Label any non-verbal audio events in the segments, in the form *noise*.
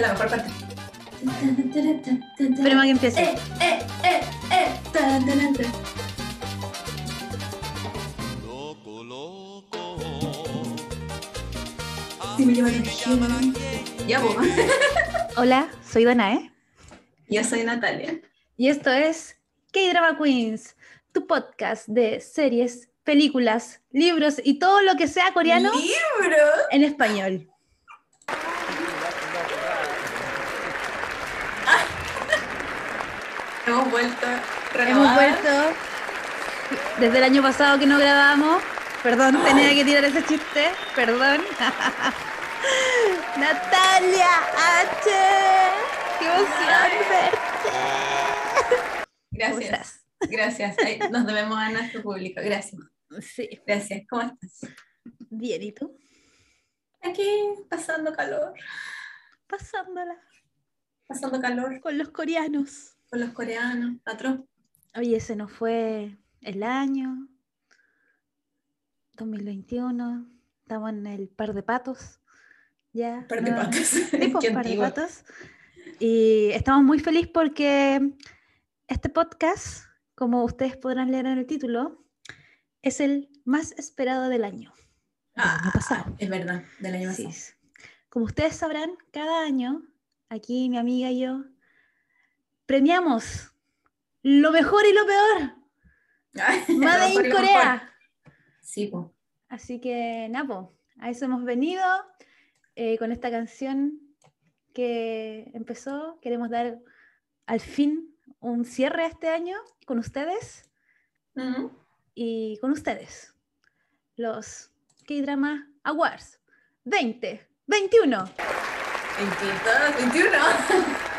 es la mejor parte. Esperemos que empiece. Eh, eh, eh, eh. Tan, tan, tan. Loco, loco. Si me llevan aquí. Ya, pues. *laughs* Hola, soy Danae Yo soy Natalia. y esto es K-Drama Queens, tu podcast de series, películas, libros y todo lo que sea coreano en español. Hemos vuelto Hemos vuelto desde el año pasado que no grabamos. Perdón, tenía que tirar ese chiste. Perdón. *laughs* Natalia H. ¡Qué emoción verte! ¿Cómo Gracias. Gracias. Ay, Nos debemos a nuestro público. Gracias. Sí, Gracias. ¿Cómo estás? bien, ¿y tú? Aquí pasando calor. Pasándola Pasando calor con los coreanos. Con los coreanos. Patrón. Oye, se nos fue el año 2021. Estamos en el par de patos. Ya. Par de no- patas. Sí, *laughs* pues, Qué par de patos. Y estamos muy felices porque este podcast, como ustedes podrán leer en el título, es el más esperado del año. del año Ah, pasado. es verdad, del año Sí. pasado. Como ustedes sabrán, cada año, aquí mi amiga y yo, premiamos lo mejor y lo peor. Made *laughs* in Corea. Sí. Así que, Napo, a eso hemos venido eh, con esta canción que empezó. Queremos dar al fin un cierre a este año con ustedes y con ustedes. Los K-Drama Awards 2021. 22, 21.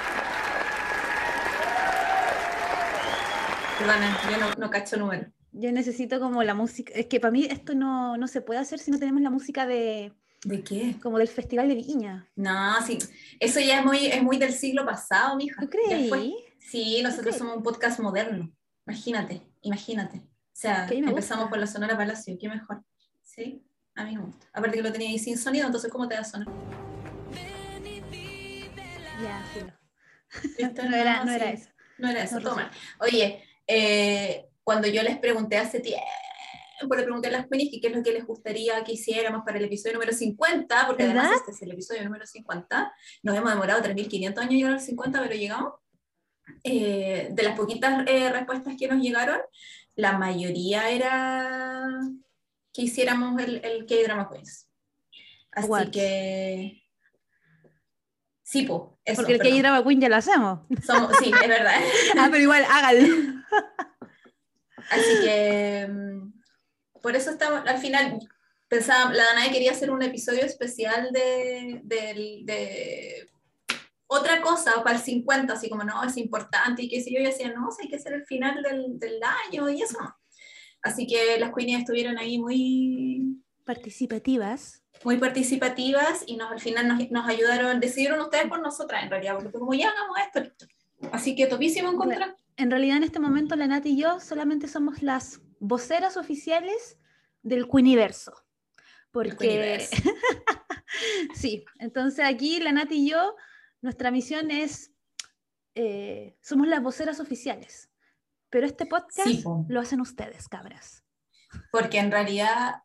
Perdona, yo no, no cacho número. Yo necesito como la música, es que para mí esto no, no se puede hacer si no tenemos la música de ¿De qué? como del Festival de Viña. No, sí. Eso ya es muy, es muy del siglo pasado, mija. ¿Tú creí? Sí, nosotros somos un podcast moderno. Imagínate, imagínate. O sea, Ok, me empezamos gusta. por la Sonora Palacio, qué mejor. Sí, a mí me gusta. Aparte que lo tenía ahí sin sonido, entonces ¿cómo te da sonar? Ya, sí. no. ¿Viste? No era, no era eso. No era eso, No toma. Oye, eh, cuando yo les pregunté hace tiempo, le pregunté a las Queenies que qué es lo que les gustaría que hiciéramos para el episodio número 50, porque además ¿Verdad? este es el episodio número 50, nos hemos demorado 3.500 años llegar al 50, pero llegamos. Eh, de las poquitas eh, respuestas que nos llegaron, la mayoría era que hiciéramos el, el K-Drama Queens. Así Awards. que... Sí, po, eso, Porque el. K-Drama Queen ya lo hacemos. Somos- sí, es verdad. *laughs* ah, pero igual, hágalo. Así que mm, por eso estamos, al final pensaba, la Danae quería hacer un episodio especial de, de otra cosa para el 50, así como no, es importante y qué sé yo, y decía, no, sí, hay que hacer el final del, del año y eso. Así que las Queenies estuvieron ahí muy, Participativas. muy participativas y nos, al final nos, nos ayudaron, decidieron ustedes por nosotras en realidad, porque como ya hagamos esto. Así que topísimo encontrar. En realidad, en este momento, la Nati y yo solamente somos las voceras oficiales del Queeniverso. Porque, *laughs* sí, entonces aquí la Nati y yo, nuestra misión es, eh, somos las voceras oficiales. Pero este podcast Sí, lo hacen ustedes, cabras. porque en realidad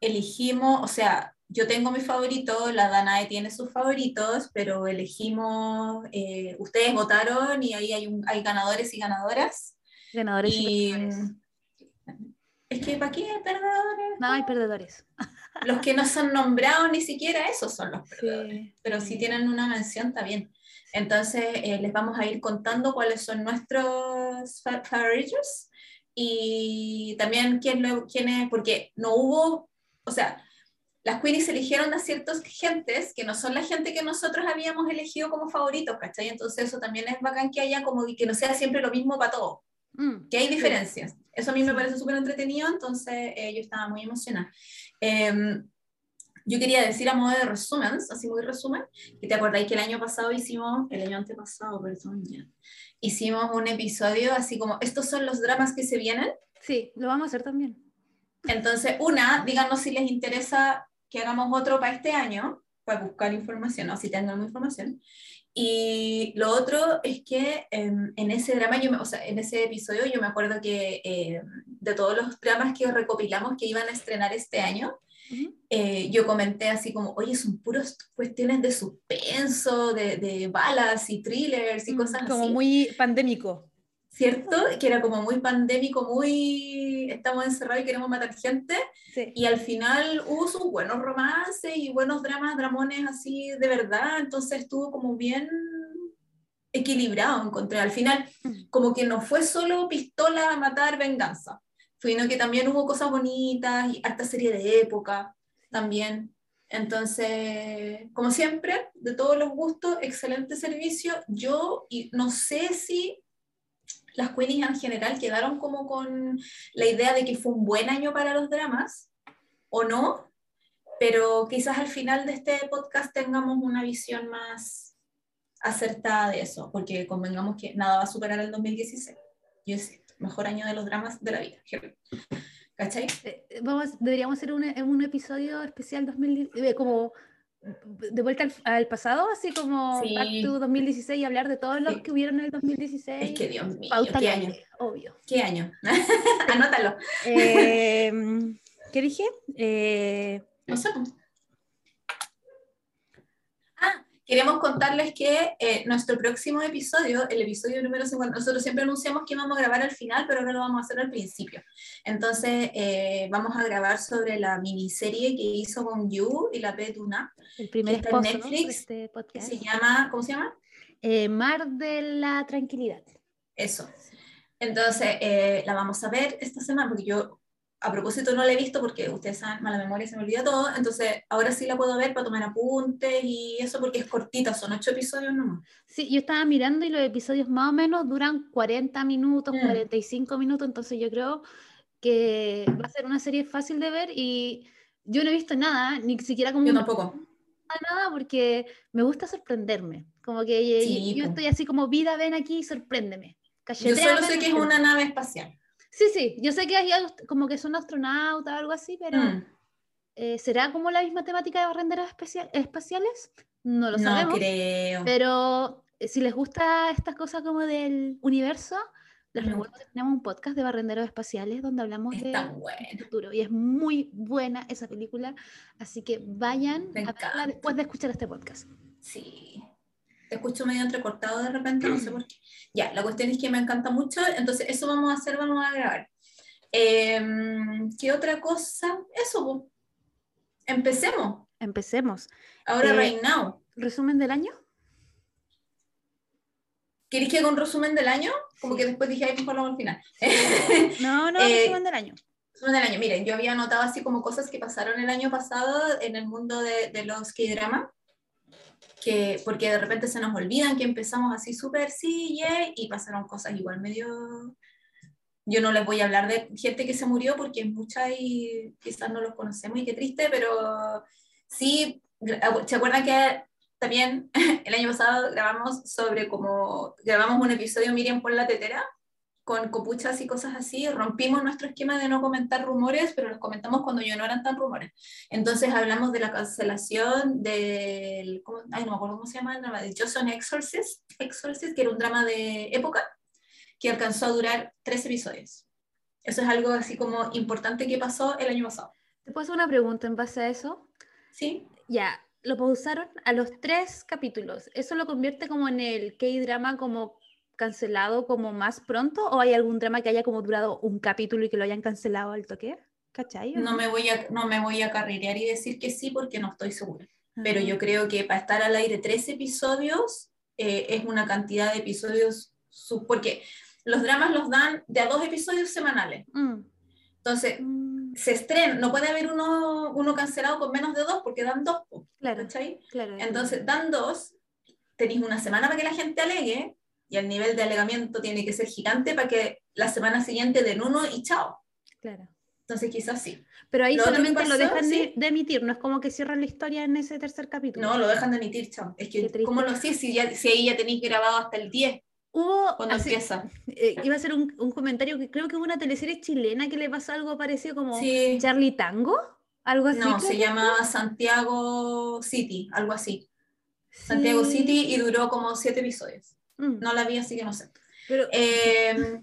elegimos, o sea, yo tengo mis favoritos, la Danae tiene sus favoritos, pero elegimos, eh, ustedes votaron y ahí hay, un- hay ganadores y ganadoras. Ganadores y, Y es que ¿para qué perdedores? No, hay perdedores. *laughs* Los que no son nombrados ni siquiera esos son los perdedores. Sí, Pero si tienen una mención, está bien. Entonces, eh, les vamos a ir contando cuáles son nuestros fa- favoritos y también quién, lo- quién es, porque no hubo, o sea, las Queenies eligieron a ciertas gentes que no son la gente que nosotros habíamos elegido como favoritos, ¿cachai? Entonces eso también es bacán que haya como que no sea siempre lo mismo para todos, Mm, que hay sí. diferencias. Eso a mí me Sí. parece súper entretenido, entonces eh, yo estaba muy emocionada. Em, yo quería decir a modo de resumen, así muy resumen, que te acordáis que el año pasado hicimos, el año antepasado, perdón, ya, hicimos un episodio así como, estos son los dramas que se vienen, Sí, lo vamos a hacer también. Entonces, una, díganos si les interesa que hagamos otro para este año, para buscar información, o si tengan información. Y lo otro es que em, en ese drama, yo me- o sea, en ese episodio, yo me acuerdo que em, de todos los dramas que recopilamos que iban a estrenar este año, Ujú. eh, yo comenté así como, oye, son puras cuestiones de suspenso, de, de balas y thrillers y cosas Mm, Como así. muy pandémico. ¿Cierto? Que era como muy pandémico, muy estamos encerrados y queremos matar gente. Sí. Y al final hubo sus buenos romances y buenos dramas, dramones así de verdad. Entonces estuvo como bien equilibrado, encontré. Al final, Mm. como que no fue solo pistola, matar, venganza, sino que también hubo cosas bonitas y harta serie de época también. Entonces, como siempre, de todos los gustos, excelente servicio. Yo y no sé si las Queenies en general quedaron como con la idea de que fue un buen año para los dramas o no, pero quizás al final de este podcast tengamos una visión más acertada de eso, porque convengamos que nada va a superar el 2016. Yo siento, mejor año de los dramas de la vida. ¿Cachai? Eh, eh, Vamos, deberíamos hacer un, un episodio especial 2000, eh, como de vuelta al, al pasado, así como Sí. Back to 2016 y hablar de todos los Sí. que hubieron en el 2016. Es que Dios mío, Pauta ¿qué año? aire, obvio. ¿Qué año? *laughs* Anótalo. Eh, ¿Qué dije? Eh, No sé. pues. Ah, queremos contarles que eh, nuestro próximo episodio, el episodio número 50, nosotros siempre anunciamos que íbamos a grabar al final, pero ahora lo vamos a hacer al principio. Entonces, eh, vamos a grabar sobre la miniserie que hizo con You y la Petuna, el primer en esposo de Netflix, este que podcast. se llama, ¿cómo se llama? Eh, Mar de la Tranquilidad. Eso. Entonces, eh, la vamos a ver esta semana, porque yo a propósito no la he visto porque ustedes saben, mala memoria se me olvida todo, entonces ahora sí la puedo ver para tomar apuntes y eso porque es cortita, son ocho episodios nomás. Sí, yo estaba mirando y los episodios más o menos duran 40 minutos, Mm. 45 minutos, entonces yo creo que va a ser una serie fácil de ver y yo no he visto nada, ni siquiera como Yo tampoco. nada porque me gusta sorprenderme, como que Sí, yo po. estoy así como vida, ven aquí y sorpréndeme. Yo solo sé que es sorpréndeme". una nave espacial. Sí, sí, yo sé que hay como que son astronautas o algo así, pero Mm, eh, ¿será como la misma temática de barrenderos especial- espaciales? No lo no sabemos. creo. Pero eh, si les gusta estas cosas como del universo, les recuerdo que tenemos un podcast de barrenderos espaciales donde hablamos Es de tan bueno. futuro y es muy buena esa película, así que vayan Me a verla encanta. después de escuchar este podcast. Sí. Te escucho medio entrecortado de repente, no sé por qué. Ya, la cuestión es que me encanta mucho, entonces eso vamos a hacer, vamos a grabar. Em, ¿Qué otra cosa? Eso, po. empecemos. Empecemos. Ahora, Eh, right now. ¿Resumen del año? ¿Queréis que haga un resumen del año? Como Sí. que después dije, ay, mejor lo hago al final. *laughs* No, no, Eh, resumen del año. Resumen del año. Miren, yo había anotado así como cosas que pasaron el año pasado en el mundo de, de los K-drama, que, porque de repente se nos olvidan que empezamos así súper, sí, y pasaron cosas igual medio... Yo no les voy a hablar de gente que se murió porque es mucha y quizás no los conocemos y qué triste, pero sí, gra- ¿se acuerdan que también *laughs* el año pasado grabamos sobre como, grabamos un episodio Miriam por la tetera? Con copuchas y cosas así, rompimos nuestro esquema de no comentar rumores, pero los comentamos cuando ya no eran tan rumores. Entonces hablamos de la cancelación del, ¿cómo? ay, no me acuerdo cómo se llama el drama, de Joseon Exorcist, Exorcist, que era un drama de época, que alcanzó a durar tres episodios. Eso es algo así como importante que pasó el año pasado. ¿Te puedo hacer una pregunta en base a eso? ¿Sí? Ya, lo pausaron a los tres capítulos. ¿Eso lo convierte como en el K-drama como cancelado como más pronto? ¿O hay algún drama que haya como durado un capítulo y que lo hayan cancelado al toque? ¿Cachai? No me voy a, no me voy a carrilear y decir que sí porque no estoy segura. pero Ah, yo creo que para estar al aire tres episodios eh, es una cantidad de episodios, su- porque los dramas los dan de a dos episodios semanales. mm, Entonces, mm, se estrena, no puede haber uno, uno cancelado con menos de dos porque dan dos, claro, claro. Entonces, dan dos, tenéis una semana para que la gente alegue y el nivel de alegamiento tiene que ser gigante para que la semana siguiente den uno y chao. claro. Entonces, quizás sí. Pero ahí Lo solamente lo pasó, dejan de, sí. de emitir, no es como que cierran la historia en ese tercer capítulo. No, lo dejan de emitir, chao. Es que. ¿cómo lo sé si, ya, si ahí ya tenéis grabado hasta el 10? Hubo, cuando así- empieza. eh, iba a hacer un, un comentario que creo que hubo una teleserie chilena que le pasó algo parecido como Sí. Charlie Tango, algo así. No, se que llamaba Santiago City, algo así. Santiago Sí. City y duró como siete episodios. Mm, No la vi, así que no sé. pero Eh,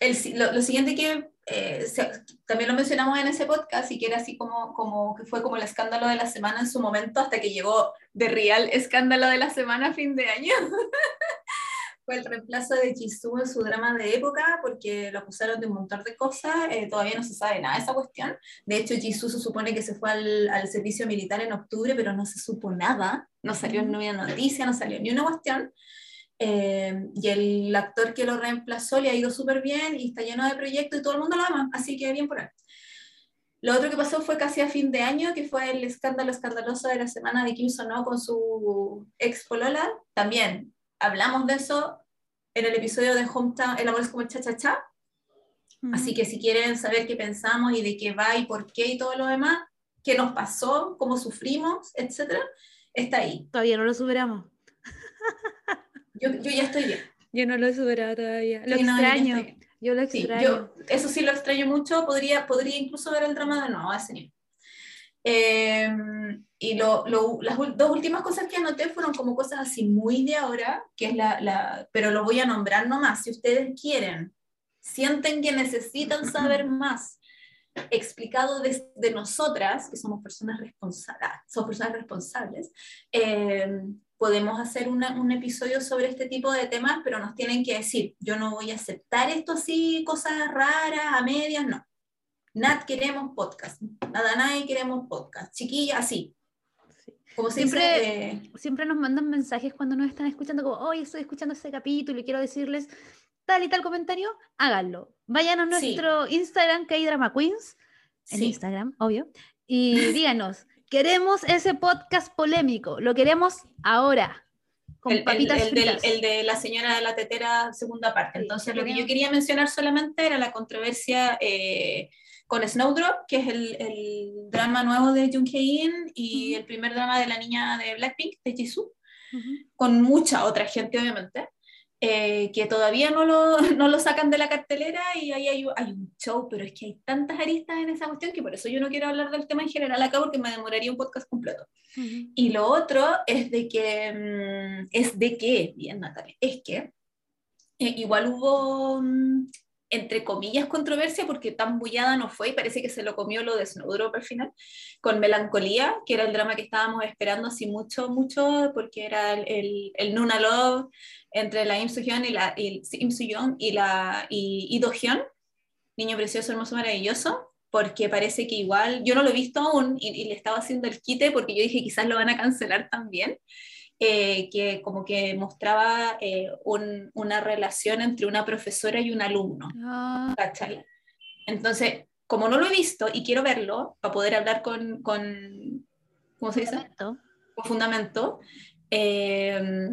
el lo, lo siguiente que eh, se- también lo mencionamos en ese podcast y que era así como, como que fue como el escándalo de la semana en su momento hasta que llegó de real escándalo de la semana a fin de año. *laughs* fue el reemplazo de Jisoo en su drama de época porque lo acusaron de un montón de cosas, eh, todavía no se sabe nada de esa cuestión. De hecho, Jisoo se supone que se fue al, al servicio militar en octubre, pero no se supo nada, no salió ni una noticia, no salió ni una cuestión. Eh, y el actor que lo reemplazó le ha ido súper bien y está lleno de proyectos y todo el mundo lo ama, así que bien por él. Lo otro que pasó fue casi a fin de año, que fue el escándalo escandaloso de la semana de Kim Sono con su ex polola. También hablamos de eso en el episodio de Hometown, El amor es como el cha-cha-cha. mm, Así que si quieren saber qué pensamos y de qué va y por qué y todo lo demás, qué nos pasó, cómo sufrimos, etcétera, está ahí. todavía no lo superamos. *laughs* Yo, yo ya estoy bien. Yo no lo he superado todavía. Lo Sí, no, yo extraño. estoy bien. Yo lo Sí, extraño. yo eso sí lo extraño mucho, podría, podría incluso ver el drama de nuevo a ese nivel. Eh, y lo, lo- las dos últimas cosas que anoté fueron como cosas así muy de ahora, que es la, la, pero lo voy a nombrar nomás, si ustedes quieren, sienten que necesitan *clears throat* saber más, explicado desde nosotras, que somos personas responsables, somos personas responsables, eh, podemos hacer una- un episodio sobre este tipo de temas, pero nos tienen que decir, yo no voy a aceptar esto así, cosas raras, a medias, no. Nat queremos podcast, nada, nadie queremos podcast, chiquilla, así. Sí. Como Siempre- dice, eh, Siempre nos mandan mensajes cuando nos están escuchando, como, hoy estoy escuchando este capítulo y quiero decirles tal y tal comentario, háganlo. Vayan a Sí. nuestro Instagram, K-Drama Queens, en sí. Instagram, obvio, y *laughs* díganos, queremos ese podcast polémico, lo queremos ahora, con el, papitas el del- fritas. el de la señora de la tetera, segunda parte. Sí, Entonces, lo que yo quería mencionar solamente era la controversia eh, con Snowdrop, que es el, drama nuevo de Jung Hae-in y el primer drama de la niña de Blackpink, de Jisoo, Ujú. con mucha otra gente, obviamente. Eh, que todavía no lo, *laughs* no lo sacan de la cartelera y ahí hay, hay un show, pero es que hay tantas aristas en esa cuestión que por eso yo no quiero hablar del tema en general acá porque me demoraría un podcast completo. Y lo otro es de que, mm, es de que, bien Natalia, es que eh, igual hubo, mm, entre comillas, controversia porque tan bullada no fue y parece que se lo comió lo de Snowdrop al final, con Melancolía, que era el drama que estábamos esperando así mucho, mucho, porque era el, el, el Nuna Love entre la Im Soo-hyun y la y, Im Soo-young y la y, y Do-hyun, niño precioso, hermoso, maravilloso, porque parece que igual, yo no lo he visto aún y, y le estaba haciendo el quite porque yo dije quizás lo van a cancelar también, eh, que como que mostraba eh, un- una relación entre una profesora y un alumno, Ah, ¿cachai? Entonces, como no lo he visto y quiero verlo para poder hablar con, con ¿cómo se dice? fundamento. Con fundamento, eh,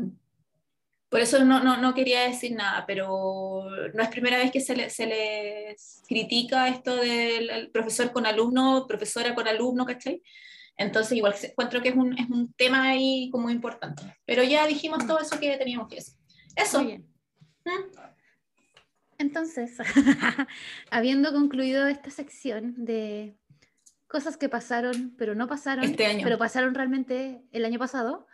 por eso no, no, no quería decir nada, pero no es primera vez que se, le- se les critica esto del el profesor con alumno, profesora con alumno, ¿cachai? Entonces igual encuentro que es un, es un tema ahí como importante. Pero ya dijimos todo eso que teníamos que decir. Eso. Muy bien. Mm. Entonces, *laughs* habiendo concluido esta sección de cosas que pasaron, pero no pasaron, Este año. pero pasaron realmente el año pasado,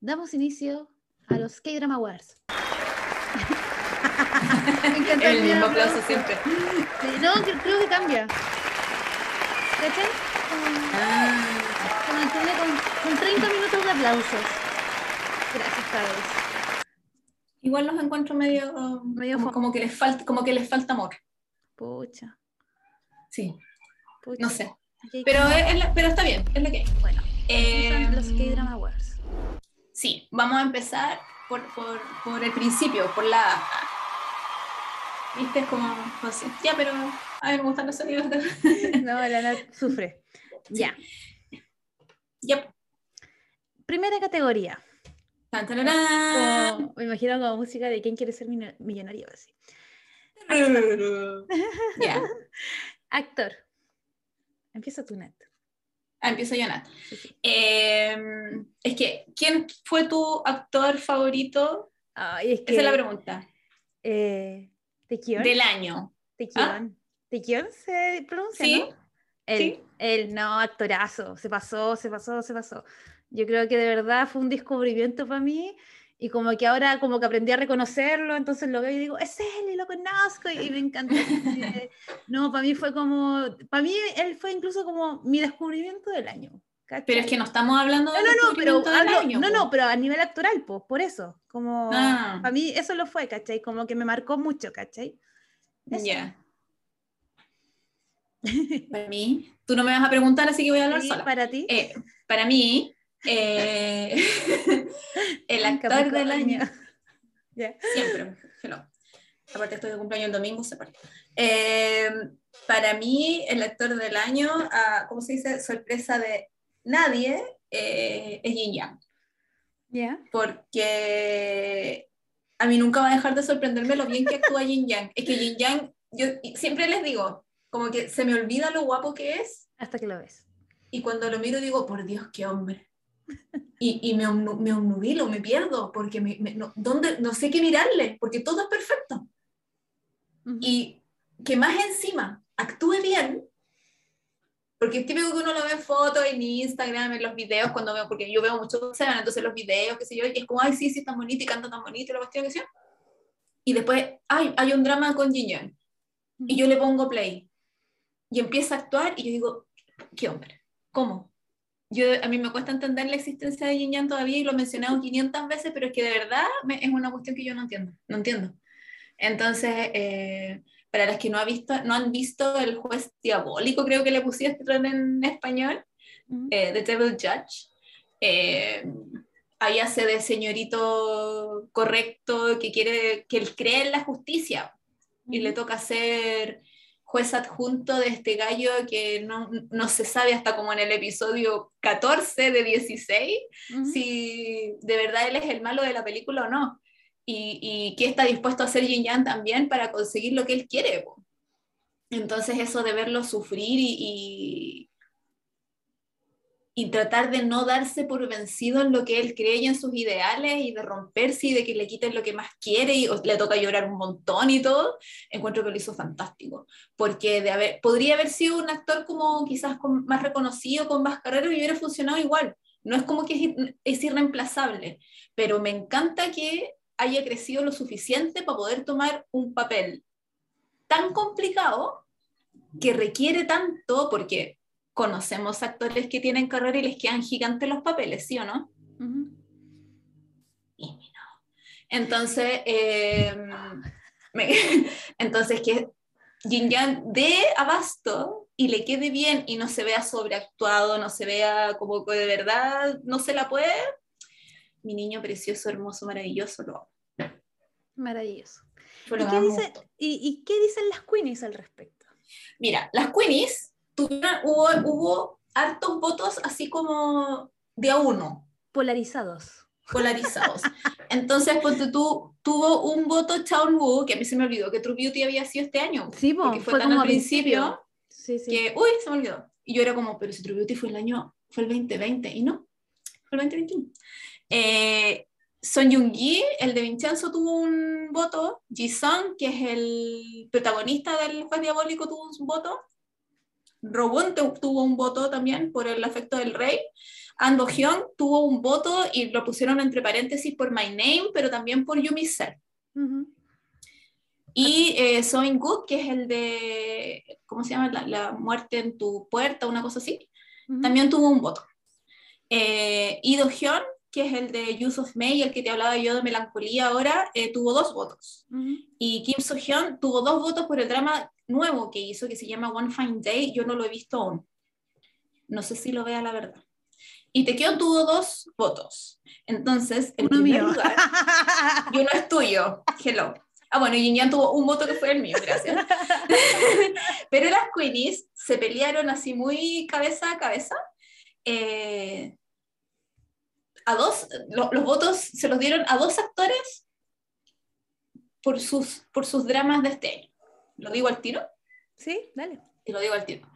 damos inicio a los K-Drama Awards. *laughs* Me El mismo aplauso. siempre. Sí, no, cre- creo que cambia. ¿Cachai? Ah, mantiene con, con 30 minutos de aplausos. Gracias, Carlos. igual los encuentro medio, Medio como, como que les falta, como que les falta amor. Pucha, Sí, pucha. no sé. Pero, es- la- pero está bien, es lo que hay. Bueno, Eh, los K-Drama Awards. Sí, vamos a empezar por, por, por el principio, por la... ¿Viste? Es como, así. Ya, pero a mí me gustan los sonidos. *laughs* No, la Nat sufre. Ya. Ya. Primera categoría. Tan, me imagino como música de quién quiere ser millonario. Así. *laughs* Ya. *laughs* Actor. Empieza tu Nat. Ah, empiezo yo, Nat. Sí, sí. Eh, es que, ¿quién fue tu actor favorito? Ay, es que Esa es la pregunta. Eh, del año. Taecyeon. Taecyeon se pronuncia, Sí, sí. Él, no, actorazo. Se pasó, se pasó, se pasó. Yo creo que de verdad fue un descubrimiento para mí. Y como que ahora como que aprendí a reconocerlo, entonces lo veo y digo, es él y lo conozco y, y me encanta. *laughs* no, para mí fue como, para mí él fue incluso como mi descubrimiento del año. ¿cachai? Pero es que no estamos hablando de No, no, no, pero, del hablo- año, no, po. no, pero a nivel actoral, pues, por eso. Como, Ah. para mí eso lo fue, ¿cachai? Como que me marcó mucho, ¿cachai? Ya. Para mí, tú no me vas a preguntar, así que voy a hablar Sí, sola. para ti. Eh, para mí, eh, *laughs* el actor del año, *laughs* Ya. siempre, hello. Aparte estoy de cumpleaños el domingo, se. Eh, para mí, el actor del año, ah, ¿cómo se dice? Sorpresa de nadie, eh, es Jin Yang. Ya. porque a mí nunca va a dejar de sorprenderme lo bien que actúa Jin Yang. Es que Jin Yang, yo siempre les digo, como que se me olvida lo guapo que es Hasta que lo ves. y cuando lo miro digo, por Dios, qué hombre. *laughs* Y, y me, me obnubilo, me pierdo, porque me, me- no, ¿dónde? no sé qué mirarle, porque todo es perfecto. Y que más encima actúe bien, porque es típico que uno lo ve en fotos, en Instagram, en los videos, cuando veo, porque yo veo mucho Seven, entonces los videos, qué sé yo, y es como, ay, sí, sí, tan bonito y canta tan bonito, y la cuestión que sea. Y después, ay, hay un drama con Jin Young, y yo le pongo play, y empieza a actuar, y yo digo, qué hombre, ¿cómo? Yo, a mí me cuesta entender la existencia de Jin Yang todavía, y lo he mencionado 500 veces, pero es que de verdad me- es una cuestión que yo no entiendo, no entiendo. Entonces, eh, para las que no, ha visto, no han visto El juez diabólico, creo que le pusieron en español, eh, The Devil Judge, eh, ahí hace de señorito correcto que quiere, que él cree en la justicia y le toca ser juez adjunto de este gallo que no, no se sabe hasta como en el episodio 14 de 16 Ujú. si de verdad él es el malo de la película o no. Y, y qué está dispuesto a hacer Jin Yang también para conseguir lo que él quiere. Entonces eso de verlo sufrir y, y, tratar de no darse por vencido en lo que él cree y en sus ideales y de romperse y de que le quiten lo que más quiere y le toca llorar un montón y todo, encuentro que lo hizo fantástico. Porque podría haber sido un actor como quizás con- más reconocido, con más carrera y hubiera funcionado igual. No es como que es, es irreemplazable, pero me encanta que haya crecido lo suficiente para poder tomar un papel tan complicado que requiere tanto, porque conocemos actores que tienen carrera y les quedan gigantes los papeles, ¿sí o no? Y. Entonces, eh, me- *laughs* entonces que Jin Yang dé abasto y le quede bien y no se vea sobreactuado, no se vea como que de verdad no se la puede. Mi niño precioso, hermoso, maravilloso, lo amo. Maravilloso. ¿Y qué, dice- y qué dicen las queenies al respecto? Mira, las Queenies tuvieron, hubo, hubo hartos votos así como de a uno, Polarizados. polarizados. Entonces, ponte tú, tuvo un voto Chaun Wu, que a mí se me olvidó que True Beauty había sido este año. Sí, po, porque fue, fue tan como al principio. principio, Sí, sí. que, uy, se me olvidó. Y yo era como, pero si True Beauty fue el año, fue el 2020, y no, fue el 2021. Eh, Son Young-gi, el de Vincenzo, tuvo un voto. Ji-sung, que es el protagonista del juez diabólico, tuvo un voto. Robon tu- tuvo un voto también por el afecto del rey. Ando Hyun tuvo un voto y lo pusieron entre paréntesis por My Name, pero también por Yumi Ser. Ujú. Y eh, So In-gook, que es el de, ¿cómo se llama? La, la muerte en tu puerta, una cosa así, Ujú. también tuvo un voto. Eh, Lee Do-hyun, que es el de Use of May, el que te hablaba yo de melancolía ahora, eh, tuvo dos votos. Ujú. Y Kim So-hyun tuvo dos votos por el drama nuevo que hizo, que se llama One Fine Day. Yo no lo he visto aún. No sé si lo vea la verdad. Y Taekyon tuvo dos votos. Entonces, en Uno primer mío. lugar, y uno es tuyo. Hello. Ah, bueno, y Yin Yang tuvo un voto que fue el mío, gracias. *laughs* Pero las Queenies se pelearon así muy cabeza a cabeza. Eh, a dos, lo- los votos se los dieron a dos actores por sus, por sus dramas de este año. ¿Lo digo al tiro? Sí, dale. Te lo digo al tiro.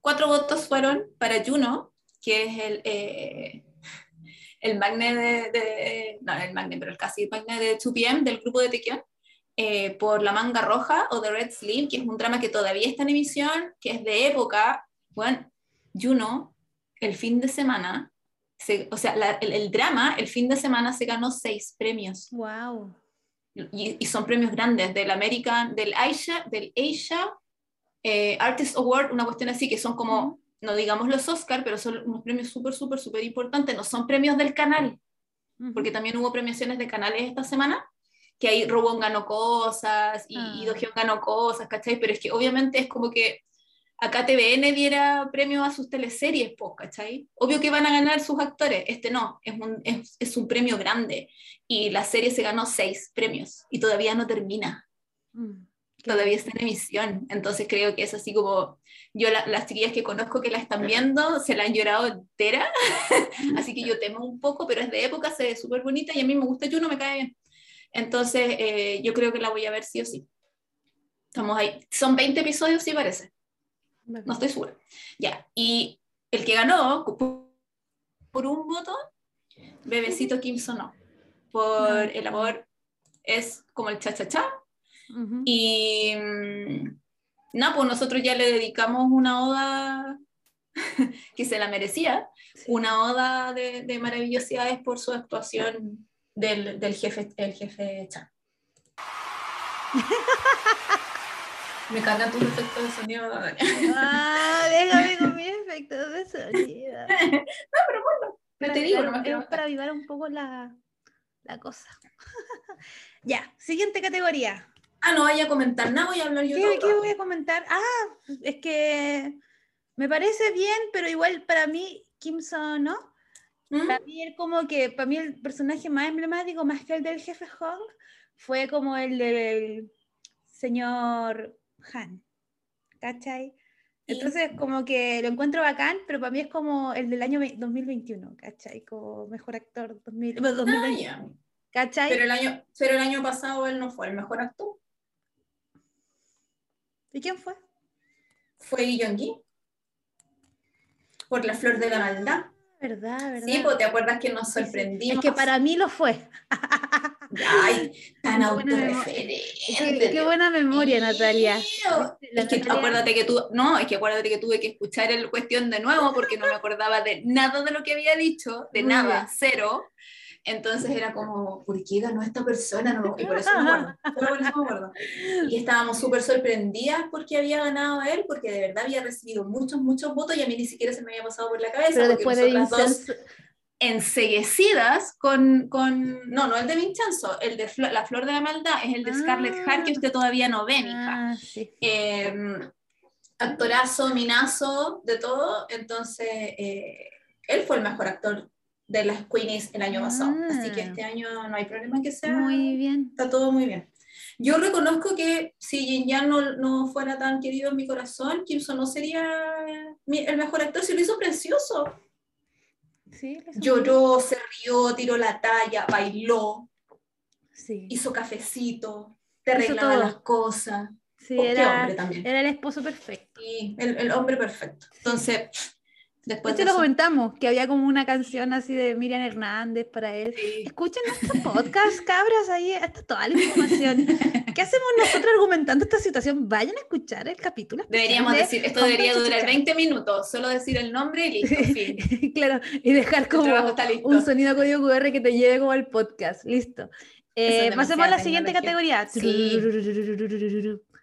Cuatro votos fueron para Juno, que es el, eh, el magne de, de- no, el magne, pero el casi magne de 2PM del grupo de Tequion, eh, por La Manga Roja o The Red Sleeve, que es un drama que todavía está en emisión, que es de época, bueno, Juno, el fin de semana, se- o sea, la- el, el drama, el fin de semana se ganó seis premios, Wow. Y, y son premios grandes, del American, del Asia, del Asia eh, Artist Award, una cuestión así, que son como, no digamos los Oscar, pero son unos premios súper, súper, súper importantes, no son premios del canal, porque también hubo premiaciones de canales esta semana, que ahí Robón ganó cosas y, Ah. y ganó cosas, ¿cachai? Pero es que obviamente es como que acá TVN diera premio a sus teleseries, pues, ¿cachai? Obvio que van a ganar sus actores, este no, es un, es, es un premio grande y la serie se ganó seis premios y todavía no termina, Mm. todavía está en emisión, entonces creo que es así como, yo la- las chiquillas que conozco que la están viendo se la han llorado entera, *laughs* así que yo temo un poco, pero es de época, se ve súper bonita y a mí me gusta Juno, me cae bien. Entonces, eh, yo creo que la voy a ver sí o sí. Estamos ahí. Son 20 episodios, sí parece. No estoy segura. Ya. Y el que ganó por, un voto, Bebecito Kim Sonó. Por el amor es como el cha-cha-cha. Ujú. Y mm, nada, pues nosotros ya le dedicamos una oda *laughs* que se la merecía, Sí. una oda de, de maravillosidades por su actuación del, del jefe, el jefe Chan. *laughs* Me cargan tus efectos de sonido. Dani. Ah, déjame con mis efectos de sonido. *laughs* Yo Para te digo, avivar- nomás que es no- para avivar un poco la, la cosa. *laughs* ya, siguiente categoría. Ah, no vaya a comentar nada, voy a hablar yo ¿Qué, todo. qué voy a comentar? Ah, es que me parece bien, pero igual para mí, Kim Son, ¿no? ¿Mm? Para mí, él como que, para mí el personaje más emblemático, más que el del jefe Hong, fue como el del señor Han. ¿Cachai? Entonces, como que lo encuentro bacán, pero para mí es como el del año ve- 2021, ¿cachai? Como mejor actor 2000, bueno, Ah, 2020, ya. ¿cachai? Pero el año, pero el año pasado él no fue el mejor actor. ¿Y quién fue? Fue Jong-gi. Por la flor de la maldad. ¿Verdad, verdad? Sí, pues te acuerdas que nos sorprendimos. Es que para mí lo fue. Ay, tan Qué autorreferente. Qué, qué buena memoria, Natalia. La Es que Natalia- acuérdate que tú, no, es que acuérdate que tuve que escuchar el cuestión de nuevo porque no me acordaba de nada de lo que había dicho, de Muy nada, bien. cero. Entonces era como, ¿por qué ganó esta persona? No, y por eso me acuerdo, por eso me acuerdo. Y estábamos súper sorprendidas porque había ganado él, porque de verdad había recibido muchos, muchos votos y a mí ni siquiera se me había pasado por la cabeza. Pero después de dos enseguecidas con, con, no, no el de Vincenzo, el de Flo- La Flor de la Maldad, es el de Scarlett Ah. Hart que usted todavía no ve, mija. Ah, sí. Eh, actorazo, minazo, de todo, entonces eh, él fue el mejor actor de las Queenies el año pasado, así que Ah. este año no hay problema que sea, Muy bien. está todo muy bien. Yo reconozco que si Jin Yang no, no fuera tan querido en mi corazón, Kimson no sería mi- el mejor actor, si lo hizo precioso. Sí, lo hizo muy Lloró, se rió, tiró la talla, bailó. Sí, hizo cafecito, te arreglaba las cosas. sí Oh, era, hombre también. era el esposo perfecto. Y el, el hombre perfecto. Entonces, después de lo comentamos, que había como una canción así de Miriam Hernández para él. Sí. Escuchen nuestro podcast, cabras, ahí está toda la información. ¿Qué hacemos nosotros argumentando esta situación? Vayan a escuchar el capítulo. Deberíamos de decir, esto debería durar Chuchucha. 20 minutos, solo decir el nombre y listo, fin. *laughs* claro, y dejar como un sonido código QR que te lleve como al podcast. Listo. Eh, pasemos a la siguiente categoría.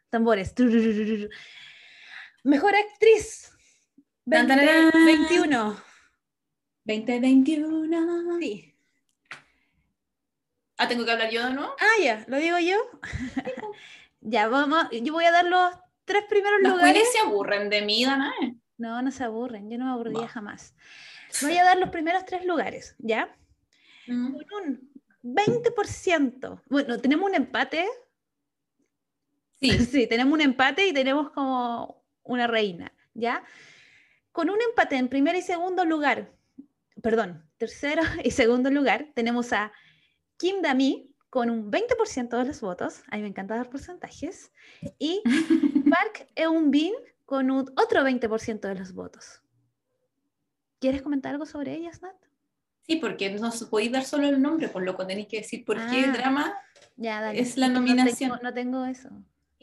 Tambores. Mejor actriz. Tan, tararán. 21. 2021. Sí. Ah, ¿tengo que hablar yo de nuevo? Ah, ya, ¿lo digo yo? *laughs* ya, vamos. Yo voy a dar los tres primeros Los lugares. Se aburren de mí, Danae. No, no se aburren. Yo no me aburriría jamás. Voy a dar los primeros tres lugares, ¿ya? Mm. Con un 20%. Bueno, tenemos un empate. Sí, *laughs* Sí, tenemos un empate y tenemos como una reina, ¿ya? Con un empate en primer y segundo lugar, perdón, tercero *laughs* y segundo lugar, tenemos a Kim Dami con un 20% de los votos, a mí me encanta dar porcentajes, y *laughs* Park Eun-bin con un otro 20% de los votos. ¿Quieres comentar algo sobre ellas, Nat? Sí, porque no podéis dar solo el nombre, por lo que tenéis que decir por qué Ah. drama. Ya, dale. Es la que no nominación. tengo- No tengo, eso. *gasps*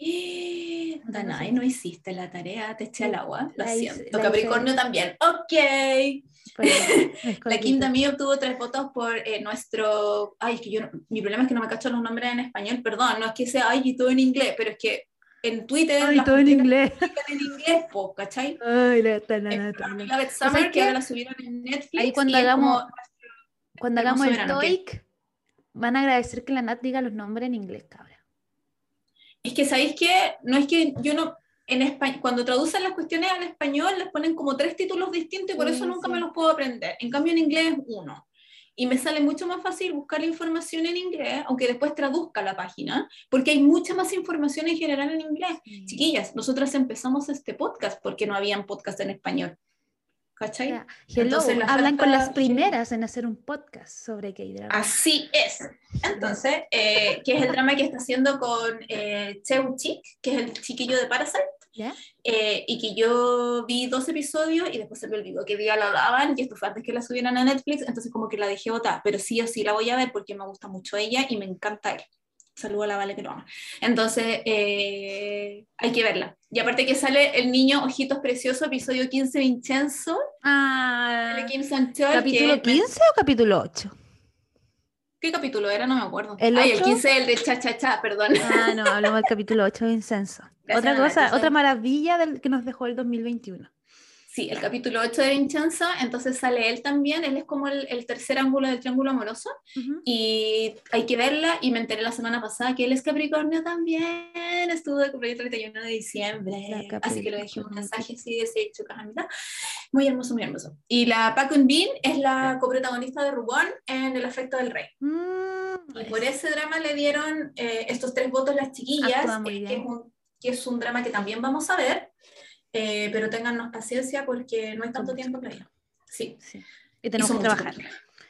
Eh, No hiciste la tarea, te eché al agua. Lo La hice- siento. la Capricornio hice. también. Ok. Me *laughs* La. Kim también obtuvo tres votos por eh, nuestro. Ay, es que yo. Mi problema es que no me cacho los nombres en español, perdón. No es que sea ay y todo en inglés, pero es que en Twitter. Ay, todo en inglés. en inglés, po, ¿cachai? Ay, la, ¿Sabes Summer, qué? que ahora la subieron en Netflix. Ahí cuando hagamos- como- Cuando hagamos el. TOEIC, van a agradecer que la Nat diga los nombres en inglés, cabra. Es que sabéis que no es que yo no. En español, cuando traducen las cuestiones al español, les ponen como tres títulos distintos y por Sí, eso nunca sí. me los puedo aprender. En cambio, en inglés es uno. Y me sale mucho más fácil buscar la información en inglés, aunque después traduzca la página, porque hay mucha más información en general en inglés. Chiquillas, nosotras empezamos este podcast porque no habían podcast en español. ¿Cachai? Ya, Hello, Entonces, la hablan con falta- las primeras en hacer un podcast sobre K-drama. Así es. Entonces, eh, que es el drama que está haciendo con eh, Cheu Chik, que es el chiquillo de Parasite, ¿Ya? eh, y que yo vi dos episodios y después se me olvidó qué día la daban, y esto fue antes que la subieran a Netflix, entonces como que la dejé botada, pero sí o sí la voy a ver porque me gusta mucho ella y me encanta él. Saludo a la Vale que lo ama. Entonces, eh, hay que verla. Y aparte que sale el niño Ojitos Preciosos, episodio 15, Vincenzo, Ah, de Kim Sang-chol, ¿Capítulo que- 15 o capítulo 8? ¿Qué capítulo era? No me acuerdo. ¿El Ay, el ocho? 15, el de Cha Cha Cha, perdón. Ah, no, hablamos del capítulo 8 de Incenso. Gracias, Otra cosa, otra maravilla del que nos dejó el 2021. Sí, el capítulo 8 de Vincenzo, entonces sale él también, él es como el, el tercer ángulo del triángulo amoroso, Ujú. y hay que verla, y me enteré la semana pasada que él es Capricornio también, estuvo de cumpleaños el 31 de diciembre, así que le dejé un mensaje así de seis chocas a mitad, muy hermoso, muy hermoso. Y la Pac Bean es la coprotagonista de Rubón en El afecto del rey. Mm, Y por ese drama le dieron eh, estos tres votos las chiquillas, que, es un, que es un drama que también vamos a ver, eh, pero téngannos paciencia porque no hay tanto tiempo todavía. Sí, sí. Y tenemos que trabajar.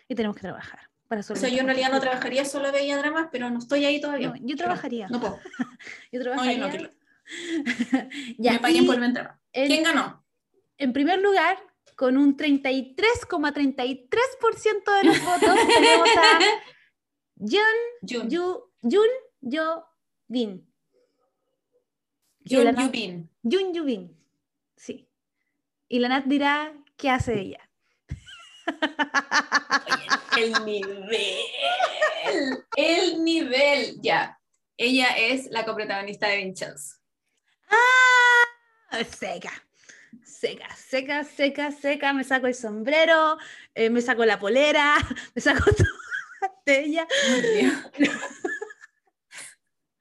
Y tenemos que trabajar. Para O sea, yo en realidad no trabajaría, solo veía dramas, pero no estoy ahí todavía. No, yo trabajaría. No, puedo. *laughs* Yo No, yo trabajaría. no quiero. *laughs* Ya, me paguen por en, ¿Quién ganó? en primer lugar, con un 33,33% de los votos, *laughs* tenemos a Jun Jun. Yu, Jun Yo Bin. Jun Yubin. Jun Yu Bin. Sí. Y la Nat dirá qué hace ella. El nivel. El nivel. Ya. Ella es la coprotagonista de Vincenzo. ¡Ah! Seca. Seca, seca, seca, seca. Me saco el sombrero, eh, me saco la polera, *laughs* me saco todo de ella. *laughs*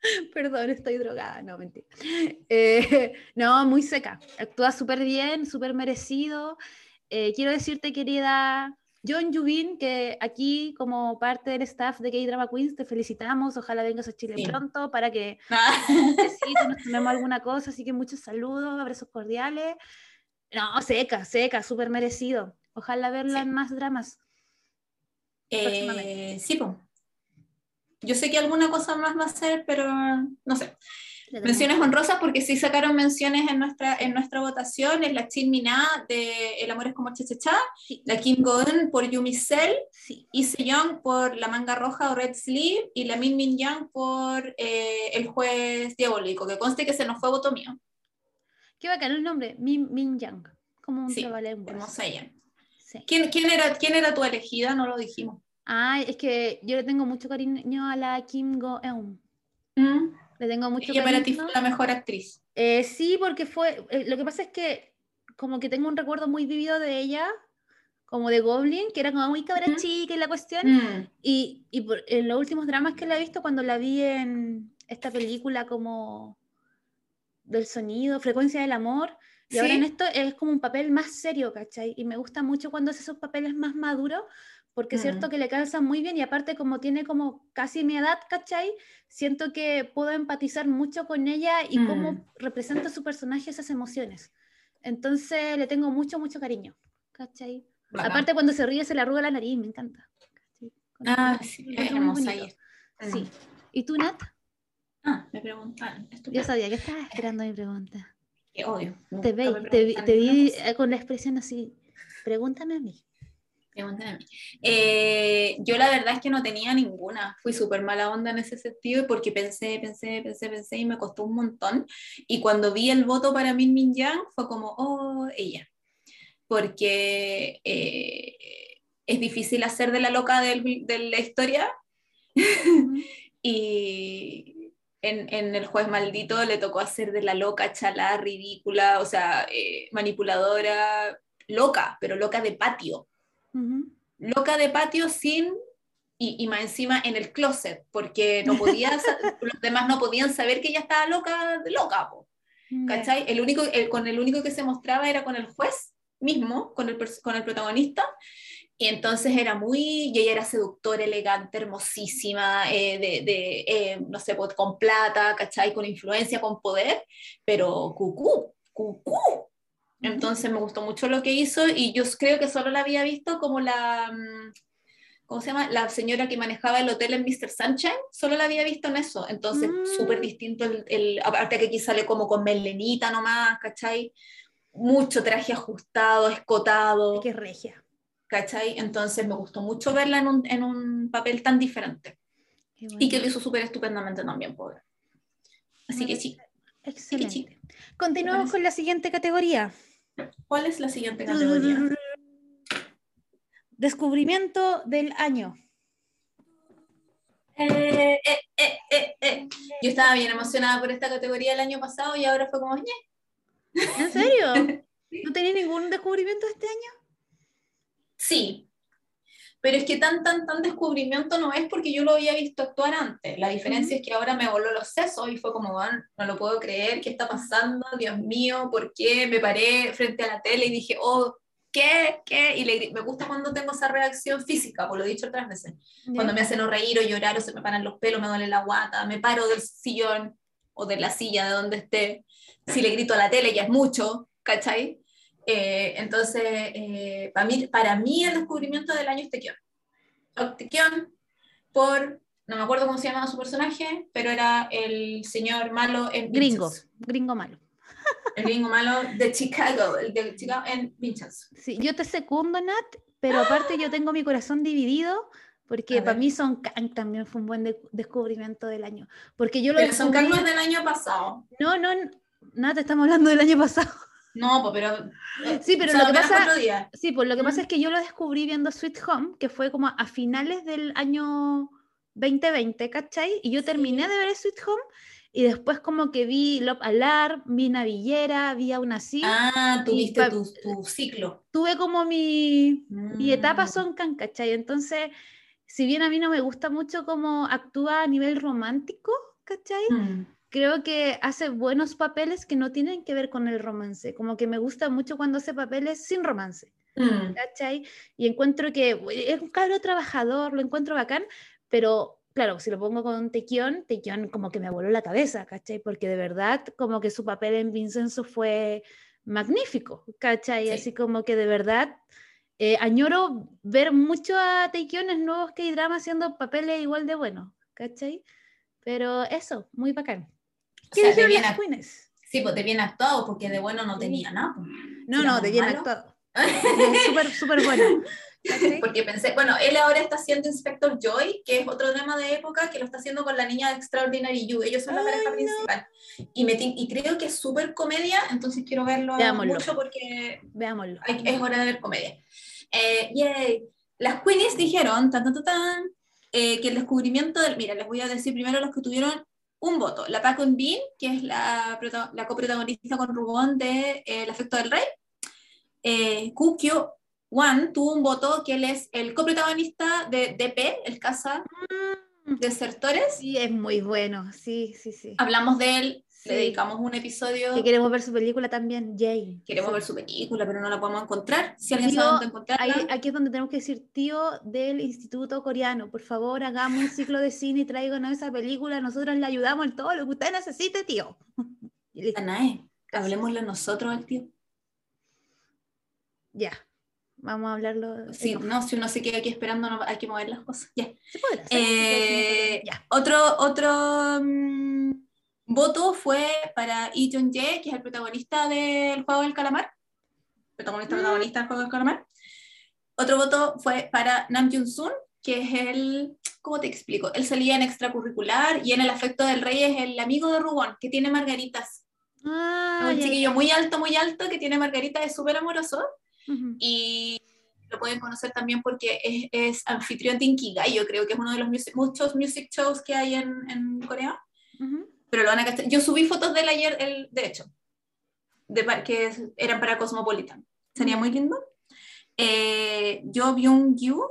*laughs* Perdón, estoy drogada, no, mentira. *laughs* Eh, no, muy seca. Actúa súper bien, súper merecido. Eh, quiero decirte, querida John Yubin, que aquí, como parte del staff de K-Drama Queens, te felicitamos. Ojalá vengas a Chile Sí. pronto para que *laughs* Ah, nos tomemos alguna cosa. Así que muchos saludos, abrazos cordiales. No, seca, seca, súper merecido. Ojalá verla Sí. en más dramas. eh, sí, pues. Yo sé que alguna cosa más va a ser, pero no sé. Menciones honrosas porque sí sacaron menciones en nuestra, en nuestra votación. Es la Chin Mina de El amor es como cha cha cha, Sí. la Kim Go-eun por Yumi Cell, Sí. y Sejong por La manga roja o Red Sleeve, y la Min Min Yang por eh, El juez diabólico, que conste que se nos fue voto mío. Qué bacán el nombre, Min, Min Yang. Como un Sí, trabalenguas. Hermosa ella. Sí. ¿Quién, quién, era, ¿Quién era tu elegida? No lo dijimos. Ay, es que yo le tengo mucho cariño a la Kim Go-eun. Mm, Le tengo mucho Ella para ti cariño. fue la mejor actriz. Eh, sí, porque fue. eh, lo que pasa es que, como que tengo un recuerdo muy vivido de ella, como de Goblin, que era como muy cabra Ujú. chica y la cuestión. Mm, Y, y por- en los últimos dramas que la he visto, cuando la vi en esta película como del sonido, Frecuencia del Amor, y ahora Sí. en esto es como un papel más serio, ¿cachai? Y me gusta mucho cuando hace esos papeles más maduros, porque es cierto Mm. que le calzan muy bien y aparte como tiene como casi mi edad, ¿cachai? Siento que puedo empatizar mucho con ella y cómo Mm. representa su personaje esas emociones. Entonces le tengo mucho, mucho cariño, ¿cachai? bacán. Aparte cuando se ríe se le arruga la nariz, me encanta. Ah, sí, es hermosa ella. Sí. ¿Y tú, Nat? Ah, me preguntaron. Yo sabía que estabas esperando mi pregunta. Qué odio. Te, Nunca ve- te te vi eh, con la expresión así, pregúntame a mí. Eh, yo la verdad es que no tenía ninguna. Fui súper mala onda en ese sentido porque pensé, pensé, pensé, pensé y me costó un montón. Y cuando vi el voto para Min Min Yang fue como, oh, ella. Porque eh, es difícil hacer de la loca del- de la historia. *laughs* y en, en El Juez Maldito le tocó hacer de la loca, chalá, ridícula, o sea, eh, manipuladora, loca, pero loca de patio Loca de patio sin, y, y más encima en el closet, porque no podía, *laughs* los demás no podían saber que ella estaba loca, loca, po, ¿cachai? El único, el, con el único que se mostraba era con el juez mismo, con el, con el protagonista, y entonces era muy, y ella era seductora, elegante, hermosísima, eh, de, de, eh, no sé, pues, con plata, ¿cachai? Con influencia, con poder, pero cucú, cucú. Entonces me gustó mucho lo que hizo y yo creo que solo la había visto como la, mm, ¿cómo se llama? La señora que manejaba el hotel en Mr. Sunshine, solo la había visto en eso. Entonces, Mm. súper distinto, el, el- aparte que aquí sale como con melenita nomás, ¿cachai? Mucho traje ajustado, escotado, Qué regia. ¿cachai? Entonces me gustó mucho verla en un, en un papel tan diferente. Qué Y que bueno. lo hizo súper estupendamente también, pobre. Así que sí. Excelente. Continuamos con la siguiente categoría. ¿Cuál es la siguiente categoría? *laughs* Descubrimiento del año. Eh, eh, eh. Yo estaba bien emocionada por esta categoría el año pasado y ahora fue como, "Ñe". ¿En serio? *laughs* ¿No tenía ningún descubrimiento este año? sí. Pero es que tan, tan, tan descubrimiento no es porque yo lo había visto actuar antes. La diferencia es que ahora me voló los sesos y fue como, "Bueno, no lo puedo creer, ¿qué está pasando? Dios mío, ¿por qué? Me paré frente a la tele y dije, oh, ¿qué? ¿Qué? Y le me gusta cuando tengo esa reacción física, por lo he dicho otras veces. Cuando me hacen o reír o llorar o se me paran los pelos, me duele la guata, me paro del sillón o de la silla de donde esté. Si le grito a la tele ya es mucho, ¿cachai? Eh, entonces, eh, para, mí, para mí el descubrimiento del año es Tequion. Tequion por, no me acuerdo cómo se llamaba su personaje, pero era el señor malo en Gringo, Vincenzo. gringo malo. El gringo malo de Chicago, el de Chicago en Vincenzo. Sí, yo te secundo, Nat, pero aparte yo tengo mi corazón dividido porque A para mí Son Kang también fue un buen de- descubrimiento del año. Porque yo lo Pero son descubrí... cargos del año pasado. No, no, Nat, estamos hablando del año pasado. No, pero. eh, Sí, pero lo que pasa-. Sí, pues lo que pasa Mm. es que yo lo descubrí viendo Sweet Home, que fue como a finales del año 2020, ¿cachai? Y yo terminé de ver Sweet Home y después como que vi Love Alarm, vi Navillera, vi aún así. Ah, tuviste tu, tu ciclo. Tuve como mi, mi etapa Mm. son Kang, ¿cachai? Entonces, si bien a mí no me gusta mucho cómo actúa a nivel romántico, ¿cachai? Mm. Creo que hace buenos papeles que no tienen que ver con el romance. Como que me gusta mucho cuando hace papeles sin romance. Mm. ¿cachai? Y encuentro que es un cabro trabajador, lo encuentro bacán, pero claro, si lo pongo con Tequión, Tequión como que me voló la cabeza, ¿cachai? Porque de verdad como que su papel en Vincenzo fue magnífico, ¿cachai? Sí. Así como que de verdad eh, añoro ver mucho a Tequión en nuevos K-drama haciendo papeles igual de buenos, ¿cachai? Pero eso, muy bacán. O ¿Qué sea, de dijeron las queens? Sí, pues de bien actuado, porque de bueno no Sí. tenía nada. No, no, muy de bien malo. actuado. *laughs* Súper, súper bueno. ¿cachai? *laughs* Porque pensé, bueno, él ahora está haciendo Inspector Joy, que es otro tema de época, que lo está haciendo con la niña de Extraordinary You. Ellos son la pareja no. principal. Y, me y creo que es súper comedia, entonces quiero verlo Veámoslo. mucho porque Veámoslo. hay- es hora de ver comedia. Eh, yay. Las Queenies dijeron tan, tan, tan, tan, eh, que el descubrimiento del. Mira, les voy a decir primero los que tuvieron un voto. La Paco Bean, que es la, la coprotagonista con Rubón de eh, El afecto del rey. Eh, Kukyo Wan tuvo un voto, que él es el coprotagonista de DP, el Casa Desertores. Sí, es muy bueno, sí, sí, sí. Hablamos de él, Sí. le dedicamos un episodio. Que queremos ver su película también, Jane. Queremos Sí. ver su película, pero no la podemos encontrar. Si alguien Tío, sabe dónde encontrarla. Ahí- aquí es donde tenemos que decir, tío del Instituto Coreano, por favor, hagamos un ciclo de cine y tráiganos esa película, nosotros le ayudamos en todo lo que usted necesite, tío. *laughs* Anae, hablemosle nosotros al tío. Ya, vamos a hablarlo. Sí, no, si uno se queda aquí esperando, no, hay que mover las cosas. Ya. Hacer, Eh. Otro, otro mm, voto fue para Lee Jong Jae, que es el protagonista del juego del calamar. Protagonista, Mm. protagonista del juego del calamar. Otro voto fue para Nam Jun Sun, que es el, ¿cómo te explico? Él salía en extracurricular y en el afecto del rey es el amigo de Rubón, que tiene margaritas. Ah, un chiquillo muy alto, muy alto, que tiene margaritas, es súper amoroso. ya. Ujú. Y lo pueden conocer también porque es, es anfitrión de Inkigai, yo creo que es uno de los music- muchos music shows que hay en, en Corea. Ujú. Pero lo van a castar. Yo subí fotos de él ayer, el, de hecho, de, que eran para Cosmopolitan. Sería muy lindo. Eh, yo Byung Yu